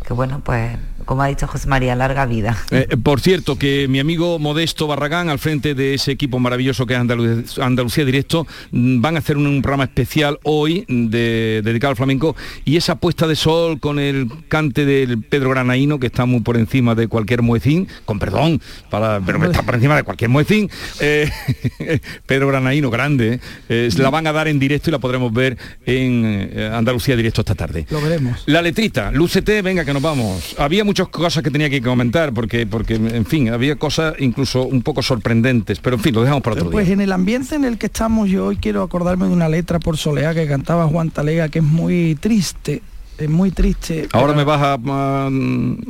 Speaker 5: que bueno, pues como ha dicho José María, larga vida.
Speaker 1: Eh, eh, por cierto, que mi amigo Modesto Barragán, al frente de ese equipo maravilloso que es Andalucía, Directo, mm, van a hacer un, programa especial hoy de, dedicado al flamenco y esa puesta de sol con el cante del Pedro Granaíno, que está muy por encima de cualquier muecín, con perdón, para, pero está por encima de cualquier muecín, eh, Pedro Granaíno, grande, la van a dar en directo y la podremos ver en Andalucía Directo esta tarde.
Speaker 4: Lo veremos.
Speaker 1: La letrita, Lúcete, venga que nos vamos. Había muchas cosas que tenía que comentar, porque, porque en fin, había cosas incluso un poco sorprendentes, pero en fin, lo dejamos para otro
Speaker 4: pues en el ambiente en el que estamos yo hoy quiero acordarme de una letra por Soleá que cantaba Juan Talega, que es muy triste, es muy triste.
Speaker 1: Ahora me vas a...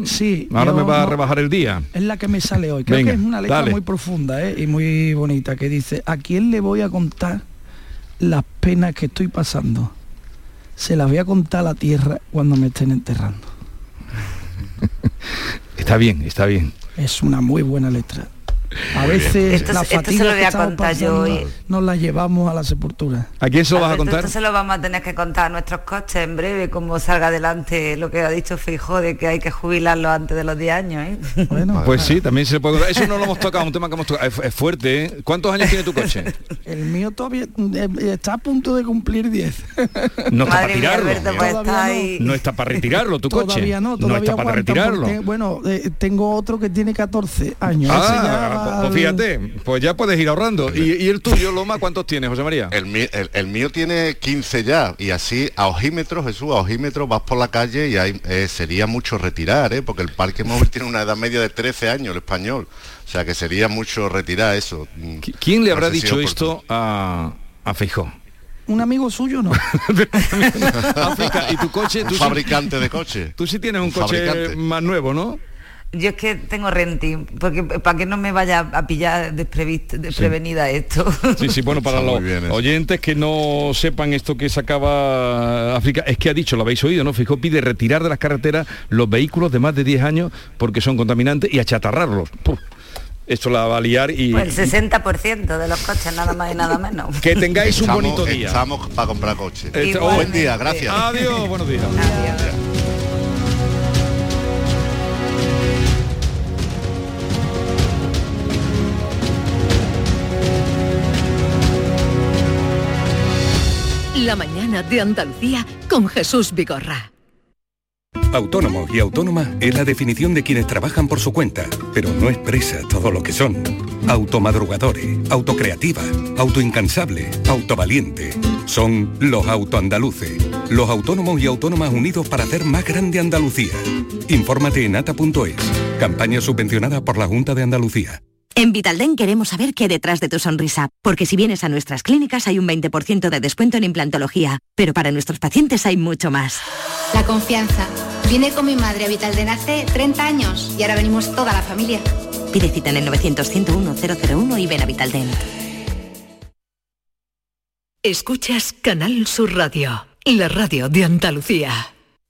Speaker 1: sí. Ahora me vas a rebajar el día.
Speaker 4: Es la que me sale hoy. Creo que es una letra muy profunda ¿eh? y muy bonita, que dice, ¿a quién le voy a contar las penas que estoy pasando? Se las voy a contar a la tierra cuando me estén enterrando.
Speaker 1: Está bien, está bien.
Speaker 4: Es una muy buena letra. A veces la fatiga
Speaker 5: lo voy a contar yo hoy.
Speaker 4: nos la llevamos a la sepultura.
Speaker 1: ¿A quién se lo vas a contar?
Speaker 5: Esto se lo vamos a tener que contar a nuestros coches en breve, como salga adelante lo que ha dicho Fijo de que hay que jubilarlo antes de los 10 años. ¿eh?
Speaker 1: Bueno, pues sí, también se puede Eso no lo hemos tocado, un tema que hemos tocado. Es, fuerte, ¿eh? ¿Cuántos años tiene tu coche?
Speaker 4: El mío todavía eh, está a punto de cumplir 10.
Speaker 1: No está para tirarlo. Pues no. está para retirarlo tu coche.
Speaker 4: Todavía no, todavía
Speaker 1: no está para retirarlo.
Speaker 4: bueno, eh, tengo otro que tiene 14 años.
Speaker 1: Ah, pues fíjate, pues ya puedes ir ahorrando. ¿Y, el tuyo, Loma, cuántos tienes, José María?
Speaker 7: El, mío tiene 15 ya. Y así, a ojímetro, Jesús, a ojímetro vas por la calle y hay, eh, sería mucho retirar, ¿eh? porque el parque móvil tiene una edad media de 13 años, el español. O sea que sería mucho retirar eso.
Speaker 1: ¿Quién le habrá dicho esto a, a
Speaker 4: un amigo suyo no.
Speaker 1: África, ¿y tu coche?
Speaker 7: Tú fabricante de coche.
Speaker 1: Tú sí tienes un, coche más nuevo, ¿no?
Speaker 5: Yo es que tengo renting, porque para que no me vaya a pillar desprevenida esto.
Speaker 1: Sí, sí, bueno, para los oyentes que no sepan esto que sacaba África, es que ha dicho, lo habéis oído, ¿no? Fijo, pide retirar de las carreteras los vehículos de más de 10 años porque son contaminantes y achatarrarlos esto la va a liar y...
Speaker 5: Pues el 60% de los coches, nada más y nada menos.
Speaker 1: Que tengáis un bonito día.
Speaker 7: Estamos para comprar coches. buen día, gracias.
Speaker 1: Adiós, buenos días. Adiós.
Speaker 8: La mañana de Andalucía con Jesús Vigorra.
Speaker 16: Autónomo y autónoma es la definición de quienes trabajan por su cuenta, pero no expresa todo lo que son. Automadrugadores, autocreativa, autoincansable, autovaliente. Son los autoandaluces, los autónomos y autónomas unidos para hacer más grande Andalucía. Infórmate en ata.es, campaña subvencionada por la Junta de Andalucía.
Speaker 17: En Vitalden queremos saber qué detrás de tu sonrisa, porque si vienes a nuestras clínicas hay un 20% de descuento en implantología, pero para nuestros pacientes hay mucho más.
Speaker 18: La confianza. Vine con mi madre a Vitalden hace 30 años y ahora venimos toda la familia.
Speaker 17: Pide cita en el 900-101-001 y ven a Vitalden.
Speaker 8: Escuchas Canal Sur Radio, la radio de Andalucía.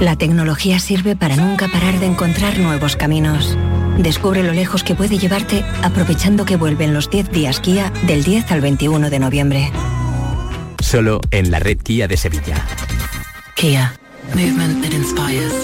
Speaker 17: La tecnología sirve para nunca parar de encontrar nuevos caminos. Descubre lo lejos que puede llevarte aprovechando que vuelven los 10 días Kia del 10 al 21 de noviembre.
Speaker 19: Solo en la red Kia de Sevilla.
Speaker 17: Kia. Movement that inspires.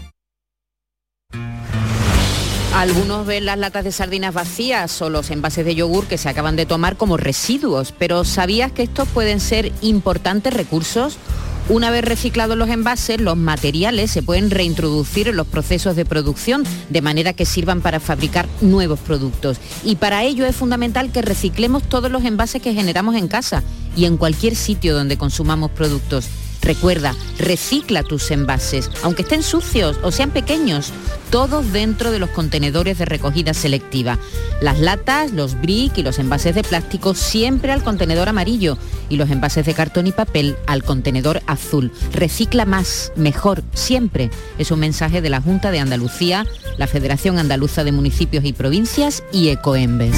Speaker 20: Algunos ven las latas de sardinas vacías o los envases de yogur que se acaban de tomar como residuos, pero ¿sabías que estos pueden ser importantes recursos? Una vez reciclados los envases, los materiales se pueden reintroducir en los procesos de producción de manera que sirvan para fabricar nuevos productos. Y para ello es fundamental que reciclemos todos los envases que generamos en casa y en cualquier sitio donde consumamos productos. Recuerda, recicla tus envases, aunque estén sucios o sean pequeños, todos dentro de los contenedores de recogida selectiva. Las latas, los brick y los envases de plástico siempre al contenedor amarillo y los envases de cartón y papel al contenedor azul. Recicla más, mejor, siempre. Es un mensaje de la Junta de Andalucía, la Federación Andaluza de Municipios y Provincias y Ecoembes.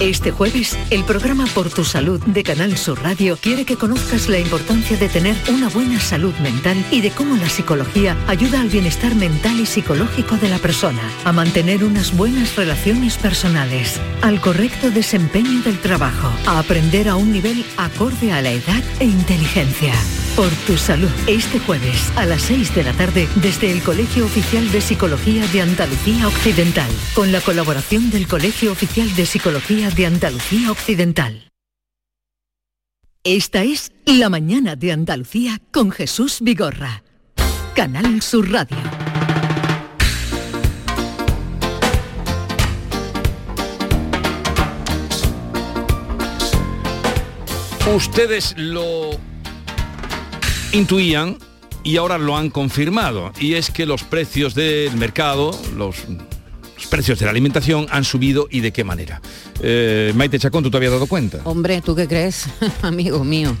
Speaker 8: Este jueves, el programa Por tu Salud de Canal Sur Radio quiere que conozcas la importancia de tener una buena salud mental y de cómo la psicología ayuda al bienestar mental y psicológico de la persona, a mantener unas buenas relaciones personales, al correcto desempeño del trabajo, a aprender a un nivel acorde a la edad e inteligencia. Por tu salud, este jueves a las 6 de la tarde desde el Colegio Oficial de Psicología de Andalucía Occidental, con la colaboración del Colegio Oficial de Psicología de Andalucía Occidental. Esta es La Mañana de Andalucía con Jesús Vigorra. Canal Sur Radio.
Speaker 1: Ustedes lo intuían y ahora lo han confirmado. Y es que los precios del mercado, los, precios de la alimentación han subido y de qué manera. Eh, Maite Chacón, ¿tú te habías dado cuenta?
Speaker 20: Hombre, ¿tú qué crees? Amigo mío.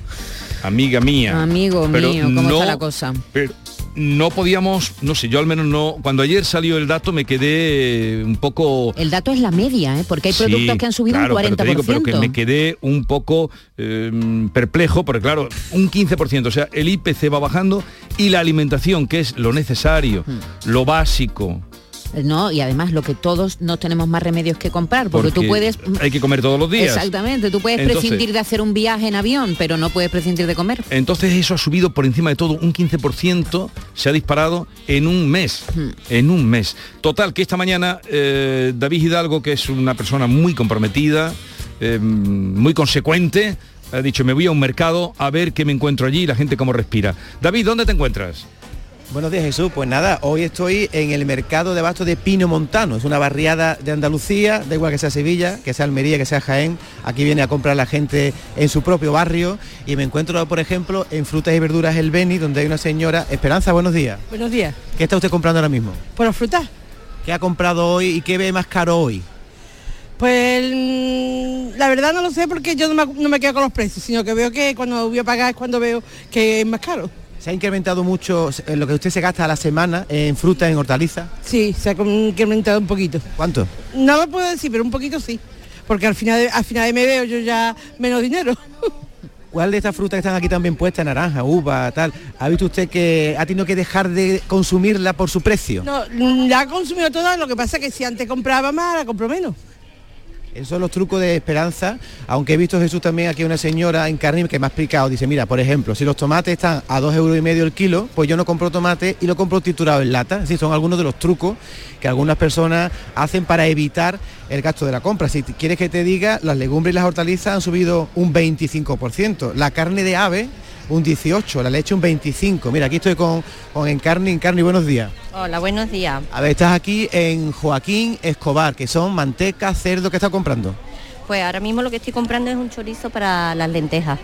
Speaker 1: Amiga mía.
Speaker 20: Amigo mío, ¿cómo está la cosa?
Speaker 1: no podíamos, no sé, yo al menos no, cuando ayer salió el dato me quedé un poco...
Speaker 20: El dato es la media, ¿eh? porque hay productos que han subido un 40%.
Speaker 1: Pero, pero que me quedé un poco em, perplejo, porque claro, un 15%, o sea, el IPC va bajando y la alimentación, que es lo necesario, hmm. lo básico,
Speaker 20: no, y además lo que todos no tenemos más remedios que comprar, porque, tú puedes...
Speaker 1: Hay que comer todos los días.
Speaker 20: Exactamente, tú puedes prescindir de hacer un viaje en avión, pero no puedes prescindir de comer.
Speaker 1: Entonces eso ha subido por encima de todo, un 15% se ha disparado en un mes, hmm. en un mes. Total, que esta mañana eh, David Hidalgo, que es una persona muy comprometida, eh, muy consecuente, ha dicho, me voy a un mercado a ver qué me encuentro allí y la gente cómo respira. David, ¿dónde te encuentras?
Speaker 21: Buenos días Jesús, pues nada, hoy estoy en el mercado de bastos de Pino Montano, es una barriada de Andalucía, da igual que sea Sevilla, que sea Almería, que sea Jaén, aquí viene a comprar la gente en su propio barrio y me encuentro por ejemplo en frutas y verduras El Beni, donde hay una señora, Esperanza, buenos días.
Speaker 22: Buenos días.
Speaker 21: ¿Qué está usted comprando ahora mismo?
Speaker 22: Por las frutas.
Speaker 21: ¿Qué ha comprado hoy y qué ve más caro hoy?
Speaker 22: Pues mm, la verdad no lo sé porque yo no me, no me quedo con los precios, sino que veo que cuando voy a pagar es cuando veo que es más caro.
Speaker 21: ¿Se ha incrementado mucho lo que usted se gasta a la semana en fruta, en hortaliza?
Speaker 22: Sí, se ha incrementado un poquito.
Speaker 21: ¿Cuánto?
Speaker 22: No lo puedo decir, pero un poquito sí. Porque al final, de, al final de me veo yo ya menos dinero.
Speaker 21: ¿Cuál de estas frutas que están aquí también puestas, naranja, uva, tal, ha visto usted que ha tenido que dejar de consumirla por su precio?
Speaker 22: No, ya ha consumido todas, lo que pasa es que si antes compraba más, ahora compro menos.
Speaker 21: Esos son los trucos de esperanza, aunque he visto Jesús también aquí una señora en carne que me ha explicado, dice, mira, por ejemplo, si los tomates están a dos euros y medio el kilo, pues yo no compro tomate y lo compro triturado en lata. Así son algunos de los trucos que algunas personas hacen para evitar el gasto de la compra. Si quieres que te diga, las legumbres y las hortalizas han subido un 25%. La carne de ave un 18, la leche un 25. Mira, aquí estoy con, con Encarni. Encarni, buenos días.
Speaker 23: Hola, buenos días.
Speaker 21: A ver, estás aquí en Joaquín Escobar, que son manteca, cerdo, ¿qué estás comprando?
Speaker 23: Pues ahora mismo lo que estoy comprando es un chorizo para las lentejas.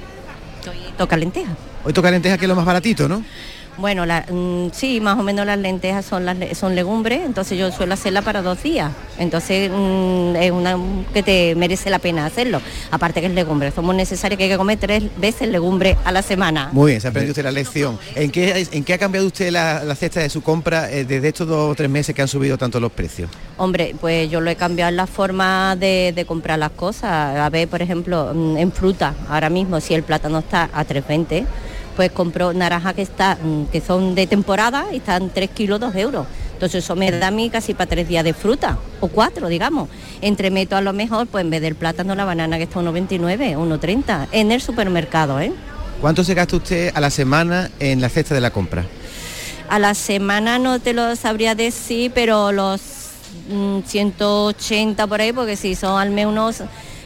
Speaker 23: Hoy toca lentejas.
Speaker 21: Hoy toca lentejas, que es lo más baratito, ¿no?
Speaker 23: Bueno, mm, sí, más o menos las lentejas son las son legumbres, entonces yo suelo hacerla para dos días. Entonces mm, es una que te merece la pena hacerlo. Aparte que es legumbre, somos necesarios que hay que comer tres veces legumbre a la semana.
Speaker 21: Muy bien, se ha aprendido usted la lección. ¿En qué, en qué ha cambiado usted la, cesta de su compra eh, desde estos dos o tres meses que han subido tanto los precios?
Speaker 23: Hombre, pues yo lo he cambiado en la forma de, de comprar las cosas. A ver, por ejemplo, mm, en fruta, ahora mismo si el plátano está a 3,20 pues compro naranja que está, mm, que son de temporada y están 3 kilos 2 euros. Entonces eso me da a mí casi para tres días de fruta, o cuatro, digamos. Entremeto a lo mejor, pues en vez del plátano, la banana que está 1,29, 1,30, en el supermercado, ¿eh?
Speaker 21: ¿Cuánto se gasta usted a la semana en la cesta de la compra?
Speaker 23: A la semana no te lo sabría decir, pero los 180 mm, por ahí, porque si son al menos unos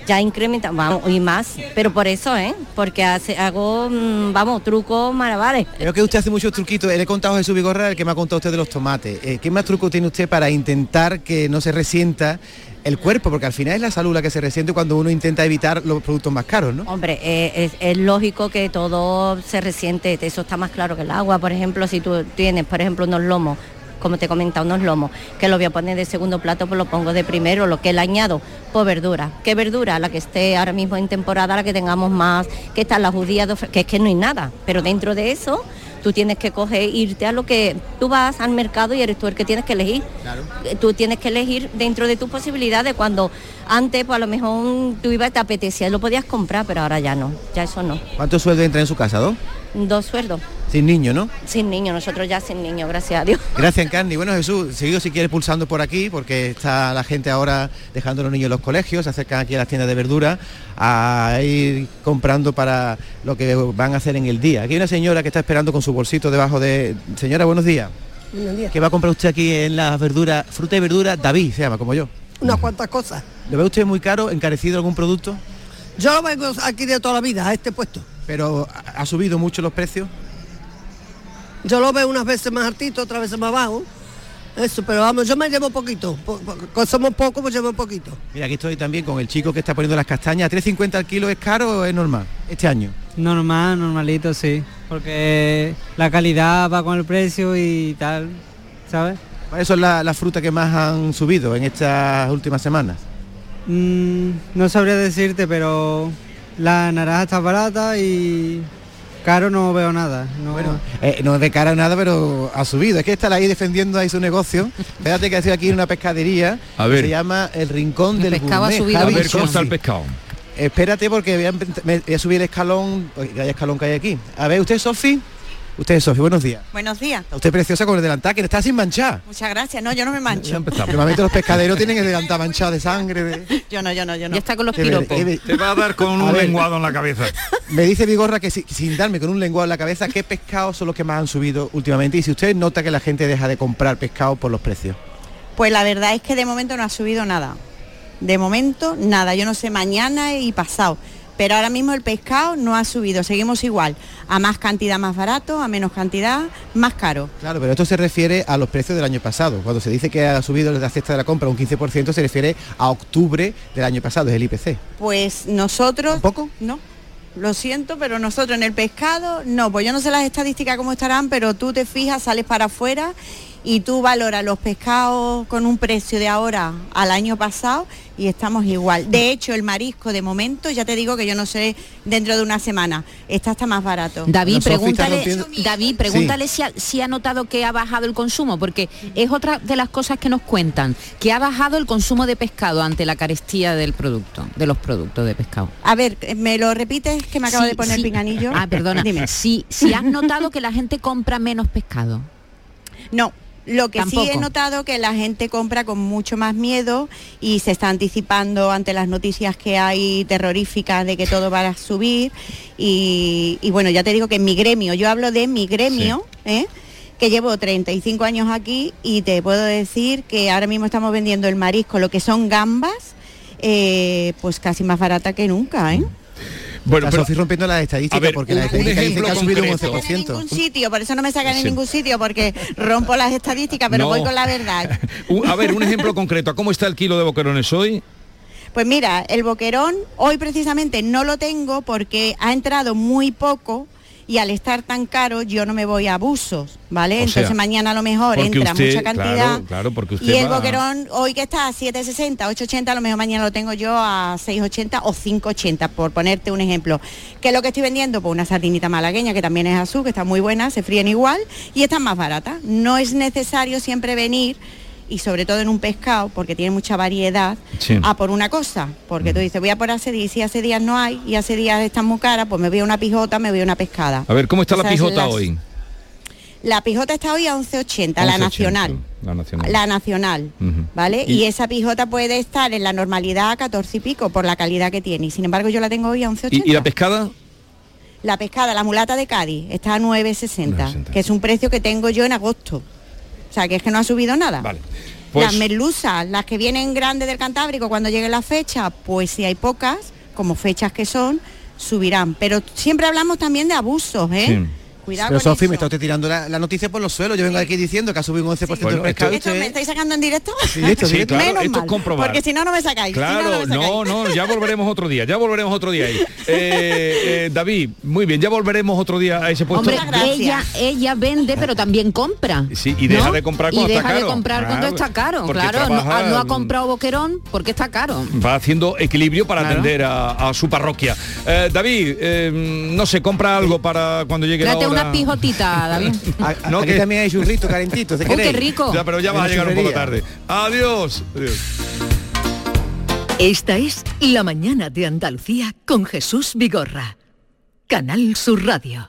Speaker 23: ya incrementa, vamos, y más, pero por eso, ¿eh? Porque hace, hago, mm, vamos, trucos maravales.
Speaker 21: Creo que usted hace muchos truquitos, le he contado a Jesús Vigorra el que me ha contado usted de los tomates. Eh, ¿Qué más truco tiene usted para intentar que no se resienta el cuerpo, porque al final es la salud la que se resiente cuando uno intenta evitar los productos más caros, ¿no?
Speaker 23: Hombre, eh, es, lógico que todo se resiente, eso está más claro que el agua. Por ejemplo, si tú tienes, por ejemplo, unos lomos, como te comentado, unos lomos, que lo voy a poner de segundo plato, pues lo pongo de primero, lo que le añado, pues verdura. ¿Qué verdura? La que esté ahora mismo en temporada, la que tengamos más, que está la judía, que es que no hay nada, pero dentro de eso tú tienes que coger, irte a lo que tú vas al mercado y eres tú el que tienes que elegir. Eh, tú tienes que elegir dentro de tus posibilidades cuando antes pues a lo mejor tú ibas te apetecía y lo podías comprar, pero ahora ya no, ya eso no.
Speaker 21: ¿Cuántos sueldos entra en su casa, dos?
Speaker 23: Dos sueldos.
Speaker 21: Sin niño, ¿no?
Speaker 23: Sin niño, nosotros ya sin niño, gracias a Dios.
Speaker 21: Gracias, Encarni. Bueno, Jesús, seguido si quieres pulsando por aquí, porque está la gente ahora dejando a los niños en los colegios, se acercan aquí a las tiendas de verdura a ir comprando para lo que van a hacer en el día. Aquí hay una señora que está esperando con su bolsito debajo de... Señora, buenos días.
Speaker 24: Buenos días.
Speaker 21: ¿Qué va a comprar usted aquí en las verduras, fruta y verdura? David se llama, como yo.
Speaker 24: Unas cuantas cosas.
Speaker 21: ¿Lo ve usted muy caro, encarecido algún producto?
Speaker 24: Yo lo vengo aquí de toda la vida, a este puesto.
Speaker 21: ¿Pero ha subido mucho los precios?
Speaker 24: Yo lo veo unas veces más altito, otras veces más bajo. Eso, pero vamos, yo me llevo poquito. Somos poco, pues llevo poquito.
Speaker 21: Mira, aquí estoy también con el chico que está poniendo las castañas. ¿3.50 al kilo es caro o es normal este año?
Speaker 25: Normal, normalito, sí. Porque la calidad va con el precio y tal, ¿sabes?
Speaker 21: ¿Cuáles son las frutas que más han subido en estas últimas semanas?
Speaker 25: Mm, no sabría decirte, pero la naranja está barata y caro no veo nada. No,
Speaker 21: bueno, eh, no es de cara nada, pero ha subido. Es que está ahí defendiendo ahí su negocio. Fíjate que ha sido aquí una pescadería a ver. se llama El Rincón del
Speaker 20: pescado
Speaker 21: Ha
Speaker 20: subido
Speaker 1: a ver cómo está el pescado.
Speaker 21: Espérate porque voy a, voy a subir el escalón, que hay escalón que hay aquí. A ver, usted, Sofi. Usted, Sofía, buenos días.
Speaker 3: Buenos días.
Speaker 21: usted preciosa con el delantal, que está sin manchar.
Speaker 3: Muchas gracias. No, yo no me mancho.
Speaker 21: Normalmente los pescaderos tienen el delantal manchado de sangre.
Speaker 3: Yo no, yo no, yo no.
Speaker 20: Ya está con los piropos.
Speaker 1: Te va a dar con un lenguado en la cabeza.
Speaker 21: Me dice Vigorra que sin darme con un lenguado en la cabeza, ¿qué pescados son los que más han subido últimamente? Y si usted nota que la gente deja de comprar pescado por los precios.
Speaker 3: Pues la verdad es que de momento no ha subido nada. De momento nada. Yo no sé mañana y pasado pero ahora mismo el pescado no ha subido, seguimos igual, a más cantidad más barato, a menos cantidad más caro.
Speaker 21: Claro, pero esto se refiere a los precios del año pasado. Cuando se dice que ha subido la cesta de la compra un 15%, se refiere a octubre del año pasado, es el IPC.
Speaker 3: Pues nosotros...
Speaker 21: poco?
Speaker 3: No. Lo siento, pero nosotros en el pescado, no, pues yo no sé las estadísticas cómo estarán, pero tú te fijas, sales para afuera y tú valoras los pescados con un precio de ahora al año pasado y estamos igual. De hecho, el marisco de momento, ya te digo que yo no sé dentro de una semana, está hasta más barato.
Speaker 20: David, pregúntale, David, pregúntale si, ha, notado que ha bajado el consumo, porque es otra de las cosas que nos cuentan, que ha bajado el consumo de pescado ante la carestía del producto, de los productos de pescado.
Speaker 3: A ver, ¿me lo repites que me acabo de poner el pinganillo?
Speaker 20: Ah, perdona. Dime. Si, si has notado que la gente compra menos pescado.
Speaker 3: No, lo que sí he notado que la gente compra con mucho más miedo y se está anticipando ante las noticias que hay terroríficas de que todo va a subir. Y, bueno, ya te digo que en mi gremio, yo hablo de mi gremio, ¿eh? que llevo 35 años aquí y te puedo decir que ahora mismo estamos vendiendo el marisco, lo que son gambas, eh, pues casi más barata que nunca. ¿eh?
Speaker 21: Bueno, pero, estoy rompiendo las estadísticas porque la estadística dice que ha subido un 11%.
Speaker 3: En ningún sitio, por eso no me sacan en ningún sitio porque rompo las estadísticas, pero voy con la verdad.
Speaker 1: a ver, un ejemplo concreto, ¿cómo está el kilo de boquerones hoy?
Speaker 3: Pues mira, el boquerón hoy precisamente no lo tengo porque ha entrado muy poco y al estar tan caro yo no me voy a abusos, ¿vale? Entonces mañana a lo mejor entra mucha cantidad.
Speaker 1: Claro, porque usted
Speaker 3: y el boquerón hoy que está a 7.60, 8.80, a lo mejor mañana lo tengo yo a 6.80 o 5.80, por ponerte un ejemplo. ¿Qué es lo que estoy vendiendo? Pues una sardinita malagueña que también es azul, que está muy buena, se fríen igual y están más baratas. No es necesario siempre venir y sobre todo en un pescado, porque tiene mucha variedad, a por una cosa. Porque tú dices, voy a por hace días, si hace días no hay y hace días están muy caras, pues me voy a una pijota, me voy a una pescada.
Speaker 1: A ver, ¿cómo está la pijota hoy?
Speaker 3: La pijota está hoy a 11.80, la nacional.
Speaker 1: La nacional.
Speaker 3: La nacional, ¿vale? ¿Y? esa pijota puede estar en la normalidad a 14 y pico por la calidad que tiene. Y sin embargo yo la tengo hoy a 11.80.
Speaker 1: ¿Y, la pescada?
Speaker 3: La pescada, la mulata de Cádiz, está a 9.60, que es un precio que tengo yo en agosto. O sea, que es que no ha subido nada.
Speaker 1: Vale.
Speaker 3: Pues las merluzas, las que vienen grandes del Cantábrico cuando llegue la fecha, pues si hay pocas, como fechas que son, subirán. Pero siempre hablamos también de abusos, ¿eh?
Speaker 26: Cuidado
Speaker 21: Pero
Speaker 26: con
Speaker 21: Sofi,
Speaker 26: eso.
Speaker 21: me está usted tirando la, la noticia por los suelos. Yo vengo aquí diciendo que ha subido un 11%
Speaker 1: Bueno,
Speaker 21: el pescado. y
Speaker 26: ¿Esto me estáis sacando en directo?
Speaker 21: Sí, esto
Speaker 1: Sí,
Speaker 21: directo.
Speaker 1: claro,
Speaker 26: Menos
Speaker 1: esto es comprobar.
Speaker 26: Porque si no, no me sacáis. si
Speaker 1: Claro,
Speaker 26: no, no, me
Speaker 1: no,
Speaker 26: sacáis.
Speaker 1: no, ya volveremos otro día, ya volveremos otro día ahí. Eh, eh, David, muy bien, ya volveremos otro día a ese puesto.
Speaker 20: Hombre, ella, ella vende, pero también compra.
Speaker 1: Sí, y deja
Speaker 20: ¿no?
Speaker 1: de comprar
Speaker 20: y
Speaker 1: cuando
Speaker 20: deja
Speaker 1: está caro.
Speaker 20: de comprar cuando
Speaker 1: Claro,
Speaker 20: está caro, claro. No,
Speaker 1: trabaja,
Speaker 20: ah, no ha comprado boquerón porque está caro.
Speaker 1: Va haciendo equilibrio para
Speaker 20: Claro.
Speaker 1: atender a, a su parroquia. Eh, David, eh, no sé, compra algo para cuando llegue la hora.
Speaker 20: Una pijotita, David.
Speaker 21: A-
Speaker 1: No,
Speaker 21: aquí
Speaker 1: que-
Speaker 21: también hay churritos calentitos. ¿de
Speaker 20: ¡Oh, qué rico!
Speaker 1: Ya, pero ya vas a llegar un poco tarde. Adiós. Adiós.
Speaker 8: Esta es La mañana de Andalucía con Jesús Vigorra. Canal Sur Radio.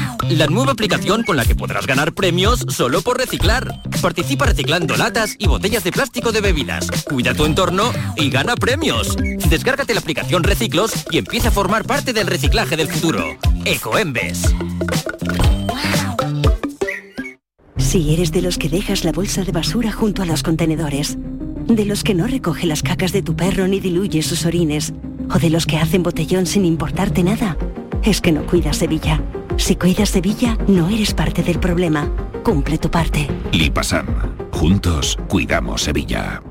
Speaker 27: La nueva aplicación con la que podrás ganar premios solo por reciclar. Participa reciclando latas y botellas de plástico de bebidas. Cuida tu entorno y gana premios. Descárgate la aplicación Reciclos y empieza a formar parte del reciclaje del futuro. Ecoembes.
Speaker 28: Si eres de los que dejas la bolsa de basura junto a los contenedores, de los que no recoge las cacas de tu perro ni diluye sus orines, o de los que hacen botellón sin importarte nada, es que no cuidas Sevilla. Si cuidas Sevilla, no eres parte del problema. Cumple tu parte.
Speaker 29: Lipasam. Juntos cuidamos Sevilla.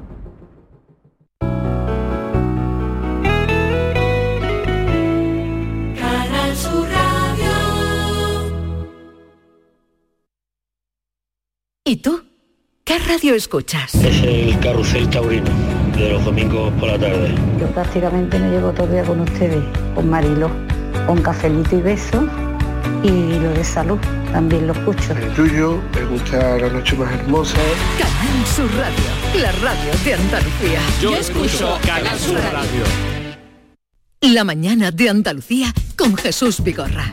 Speaker 30: Canal Sur Radio.
Speaker 8: ¿Y tú? ¿Qué radio escuchas?
Speaker 31: Es el carrusel taurino de los domingos por la tarde.
Speaker 32: Yo prácticamente me llevo todo el día con ustedes, con Marilo, con cafelito y beso y lo de salud también lo escucho.
Speaker 33: El tuyo, me gusta la noche más hermosa.
Speaker 8: Canal Sur Radio, la radio de Andalucía.
Speaker 30: Yo escucho Canal Sur Radio.
Speaker 8: La mañana de Andalucía con Jesús Vigorra.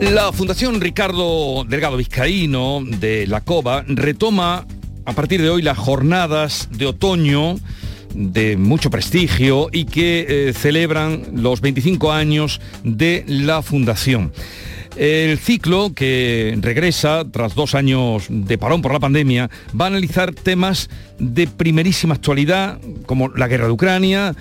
Speaker 1: La Fundación Ricardo Delgado Vizcaíno de la COBA retoma a partir de hoy las jornadas de otoño de mucho prestigio y que eh, celebran los 25 años de la Fundación. El ciclo, que regresa tras dos años de parón por la pandemia, va a analizar temas de primerísima actualidad, como la guerra de Ucrania,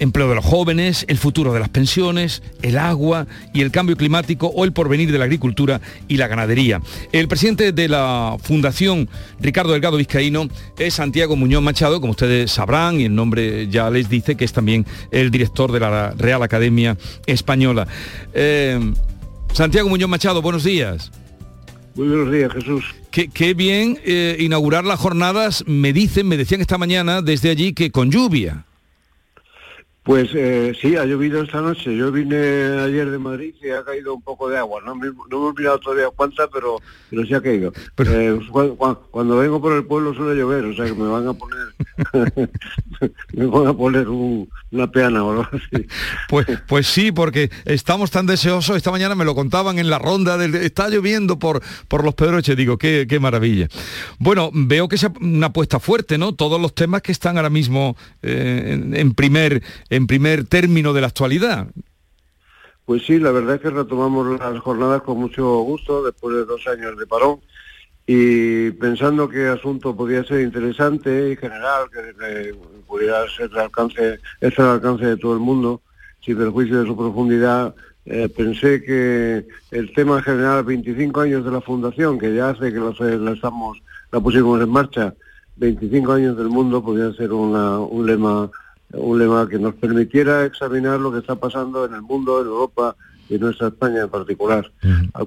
Speaker 1: empleo de los jóvenes, el futuro de las pensiones, el agua y el cambio climático o el porvenir de la agricultura y la ganadería. El presidente de la Fundación Ricardo Delgado Vizcaíno es Santiago Muñoz Machado, como ustedes sabrán, y el nombre ya les dice que es también el director de la Real Academia Española. Eh, Santiago Muñoz Machado, buenos días.
Speaker 33: Muy buenos días, Jesús.
Speaker 1: Qué, qué bien eh, inaugurar las jornadas, me dicen, me decían esta mañana desde allí que con lluvia.
Speaker 33: Pues eh, sí, ha llovido esta noche. Yo vine ayer de Madrid y ha caído un poco de agua. No, me- no hemos mirado todavía cuánta, pero, pero sí ha caído. Eh, cu- cu- cuando, vengo por el pueblo suele llover, o sea que me van a poner me van a poner un- una peana o algo así.
Speaker 1: Pues, pues sí, porque estamos tan deseosos, esta mañana me lo contaban en la ronda del está lloviendo por, por los Pedroches, digo, qué, qué maravilla. Bueno, veo que es una apuesta fuerte, ¿no? Todos los temas que están ahora mismo eh, en, en primer, en primer término de la actualidad.
Speaker 33: Pues sí, la verdad es que retomamos las jornadas con mucho gusto después de dos años de parón y pensando que el asunto podía ser interesante y general, que, pudiera ser de alcance, estar al alcance de todo el mundo, sin perjuicio de su profundidad, eh, pensé que el tema general, 25 años de la fundación, que ya hace que lo, la estamos, la pusimos en marcha, 25 años del mundo, podía ser una- un lema un lema que nos permitiera examinar lo que está pasando en el mundo, en Europa y nuestra España en particular,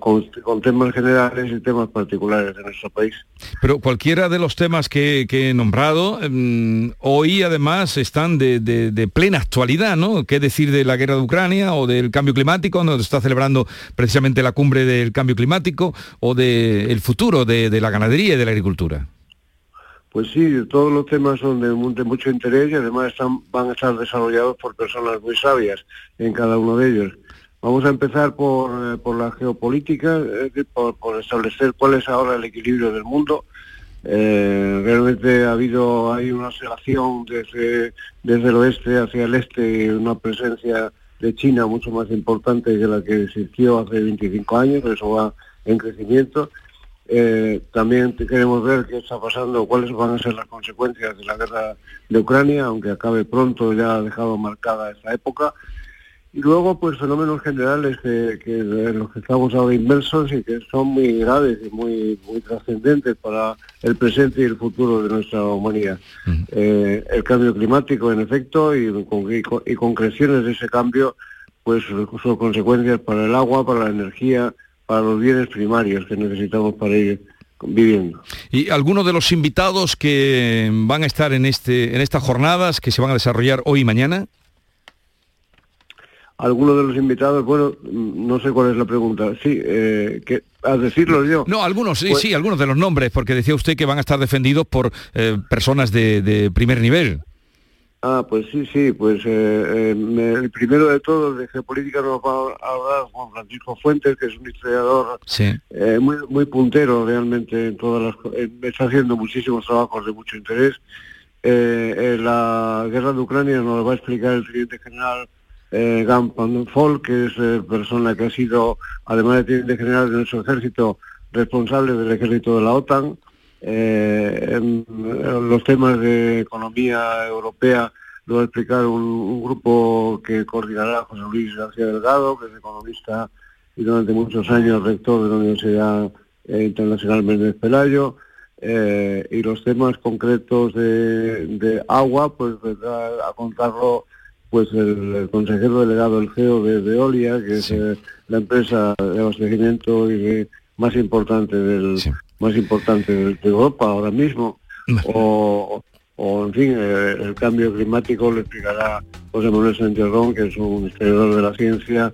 Speaker 33: con, con, temas generales y temas particulares de nuestro país.
Speaker 1: Pero cualquiera de los temas que, he nombrado, mm, hoy además están de, plena actualidad, ¿no? ¿Qué decir de la guerra de Ucrania o del cambio climático, donde está celebrando precisamente la cumbre del cambio climático, o del futuro de la ganadería y de la agricultura?
Speaker 33: Pues sí, todos los temas son de, mucho interés y además van a estar desarrollados por personas muy sabias en cada uno de ellos. Vamos a empezar por, eh, la geopolítica, por, establecer cuál es ahora el equilibrio del mundo. Eh, realmente ha habido hay una oscilación desde, desde el oeste hacia el este, una presencia de China mucho más importante que la que existió hace 25 años, eso va en crecimiento eh, también queremos ver qué está pasando, cuáles van a ser las consecuencias de la guerra de Ucrania, aunque acabe pronto, ya ha dejado marcada esa época. Y luego, pues fenómenos generales que, en los que estamos ahora inmersos y que son muy graves y muy, muy trascendentes para el presente y el futuro de nuestra humanidad. Eh, el cambio climático, en efecto, y con, y, con, y concreciones de ese cambio, pues son consecuencias para el agua, para la energía, para los bienes primarios que necesitamos para ir viviendo.
Speaker 1: ¿Y algunos de los invitados que van a estar en, este, en estas jornadas que se van a desarrollar hoy y mañana?
Speaker 33: Algunos de los invitados, bueno, no sé cuál es la pregunta. Sí, eh, que, a decirlo yo.
Speaker 1: No, algunos, sí, pues sí, algunos de los nombres, porque decía usted que van a estar defendidos por eh, personas de, de primer nivel.
Speaker 33: Ah, pues sí, sí, pues eh, eh, el primero de todos de geopolítica nos va a hablar Juan Francisco Fuentes, que es un historiador eh, muy, muy puntero realmente en todas las está haciendo muchísimos trabajos de mucho interés. la guerra de Ucrania nos lo va a explicar el teniente general eh, Gampan que es persona que ha sido, además de teniente general de nuestro ejército, responsable del ejército de la OTAN eh, en, los temas de economía europea lo va a explicar un, grupo que coordinará José Luis García Delgado, que es economista y durante muchos años rector de la Universidad eh, Internacional Méndez Pelayo. Eh, y los temas concretos de, agua, pues vendrá a contarlo pues el, consejero delegado del GEO de Veolia, que es eh, la empresa de abastecimiento y más importante del, más importante de, Europa ahora mismo, o, o en fin, eh, el cambio climático le explicará José Manuel Sánchez que es un historiador de la ciencia,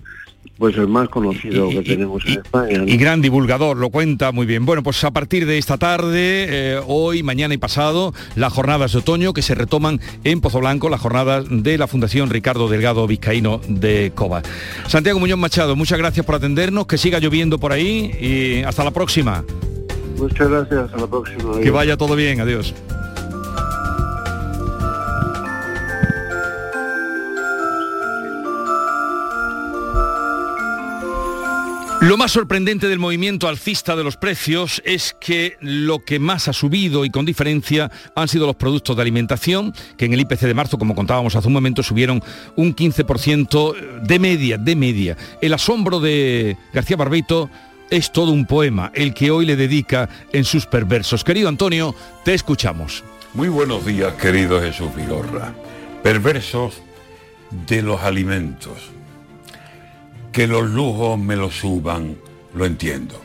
Speaker 33: pues el más conocido que tenemos en España.
Speaker 1: Y gran divulgador, lo cuenta muy bien. Bueno, pues a partir de esta tarde, eh, hoy, mañana y pasado, las jornadas de otoño que se retoman en Pozo Blanco, las jornadas de la Fundación Ricardo Delgado Vizcaíno de Coba. Santiago Muñoz Machado, muchas gracias por atendernos, que siga lloviendo por ahí y hasta la próxima.
Speaker 33: Muchas gracias, hasta la próxima.
Speaker 1: Que vaya todo bien, adiós. Lo más sorprendente del movimiento alcista de los precios es que lo que más ha subido y con diferencia han sido los productos de alimentación, que en el IPC de marzo, como contábamos hace un momento, subieron un 15% de media, de media. El asombro de García Barbeito es todo un poema, el que hoy le dedica en sus perversos. Querido Antonio, te escuchamos.
Speaker 34: Muy buenos días, querido Jesús Vigorra. Perversos de los alimentos. Que los lujos me lo suban, lo entiendo.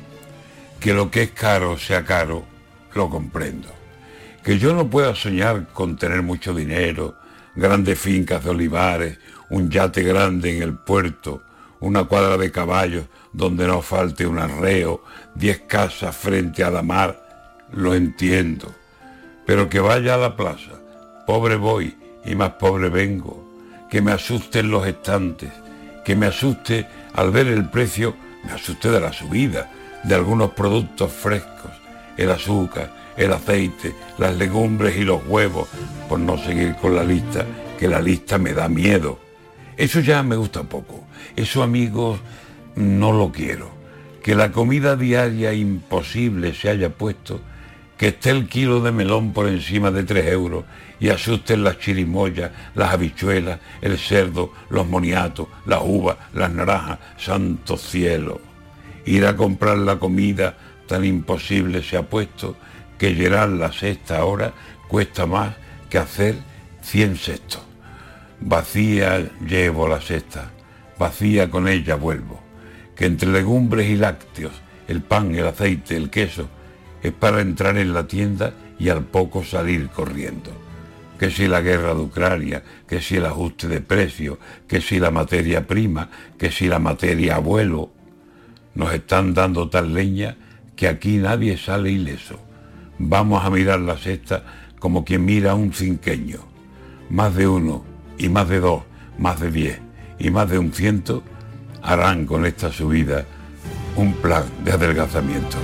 Speaker 34: Que lo que es caro sea caro, lo comprendo. Que yo no pueda soñar con tener mucho dinero, grandes fincas de olivares, un yate grande en el puerto, una cuadra de caballos donde no falte un arreo, diez casas frente a la mar, lo entiendo. Pero que vaya a la plaza, pobre voy y más pobre vengo, que me asusten los estantes, que me asuste al ver el precio, me asuste de la subida de algunos productos frescos, el azúcar, el aceite, las legumbres y los huevos, por no seguir con la lista, que la lista me da miedo. Eso ya me gusta poco. Eso, amigos, no lo quiero. Que la comida diaria imposible se haya puesto, que esté el kilo de melón por encima de 3 euros y asusten las chirimoyas, las habichuelas, el cerdo, los moniatos, las uvas, las naranjas, santo cielo. Ir a comprar la comida tan imposible se ha puesto que llenar la sexta ahora cuesta más que hacer 100 sextos. Vacía llevo la cesta, vacía con ella vuelvo que entre legumbres y lácteos, el pan, el aceite, el queso, es para entrar en la tienda y al poco salir corriendo. Que si la guerra de Ucrania, que si el ajuste de precio, que si la materia prima, que si la materia abuelo, nos están dando tal leña que aquí nadie sale ileso. Vamos a mirar la cesta como quien mira a un cinqueño. Más de uno, y más de dos, más de diez, y más de un ciento harán con esta subida un plan de adelgazamiento.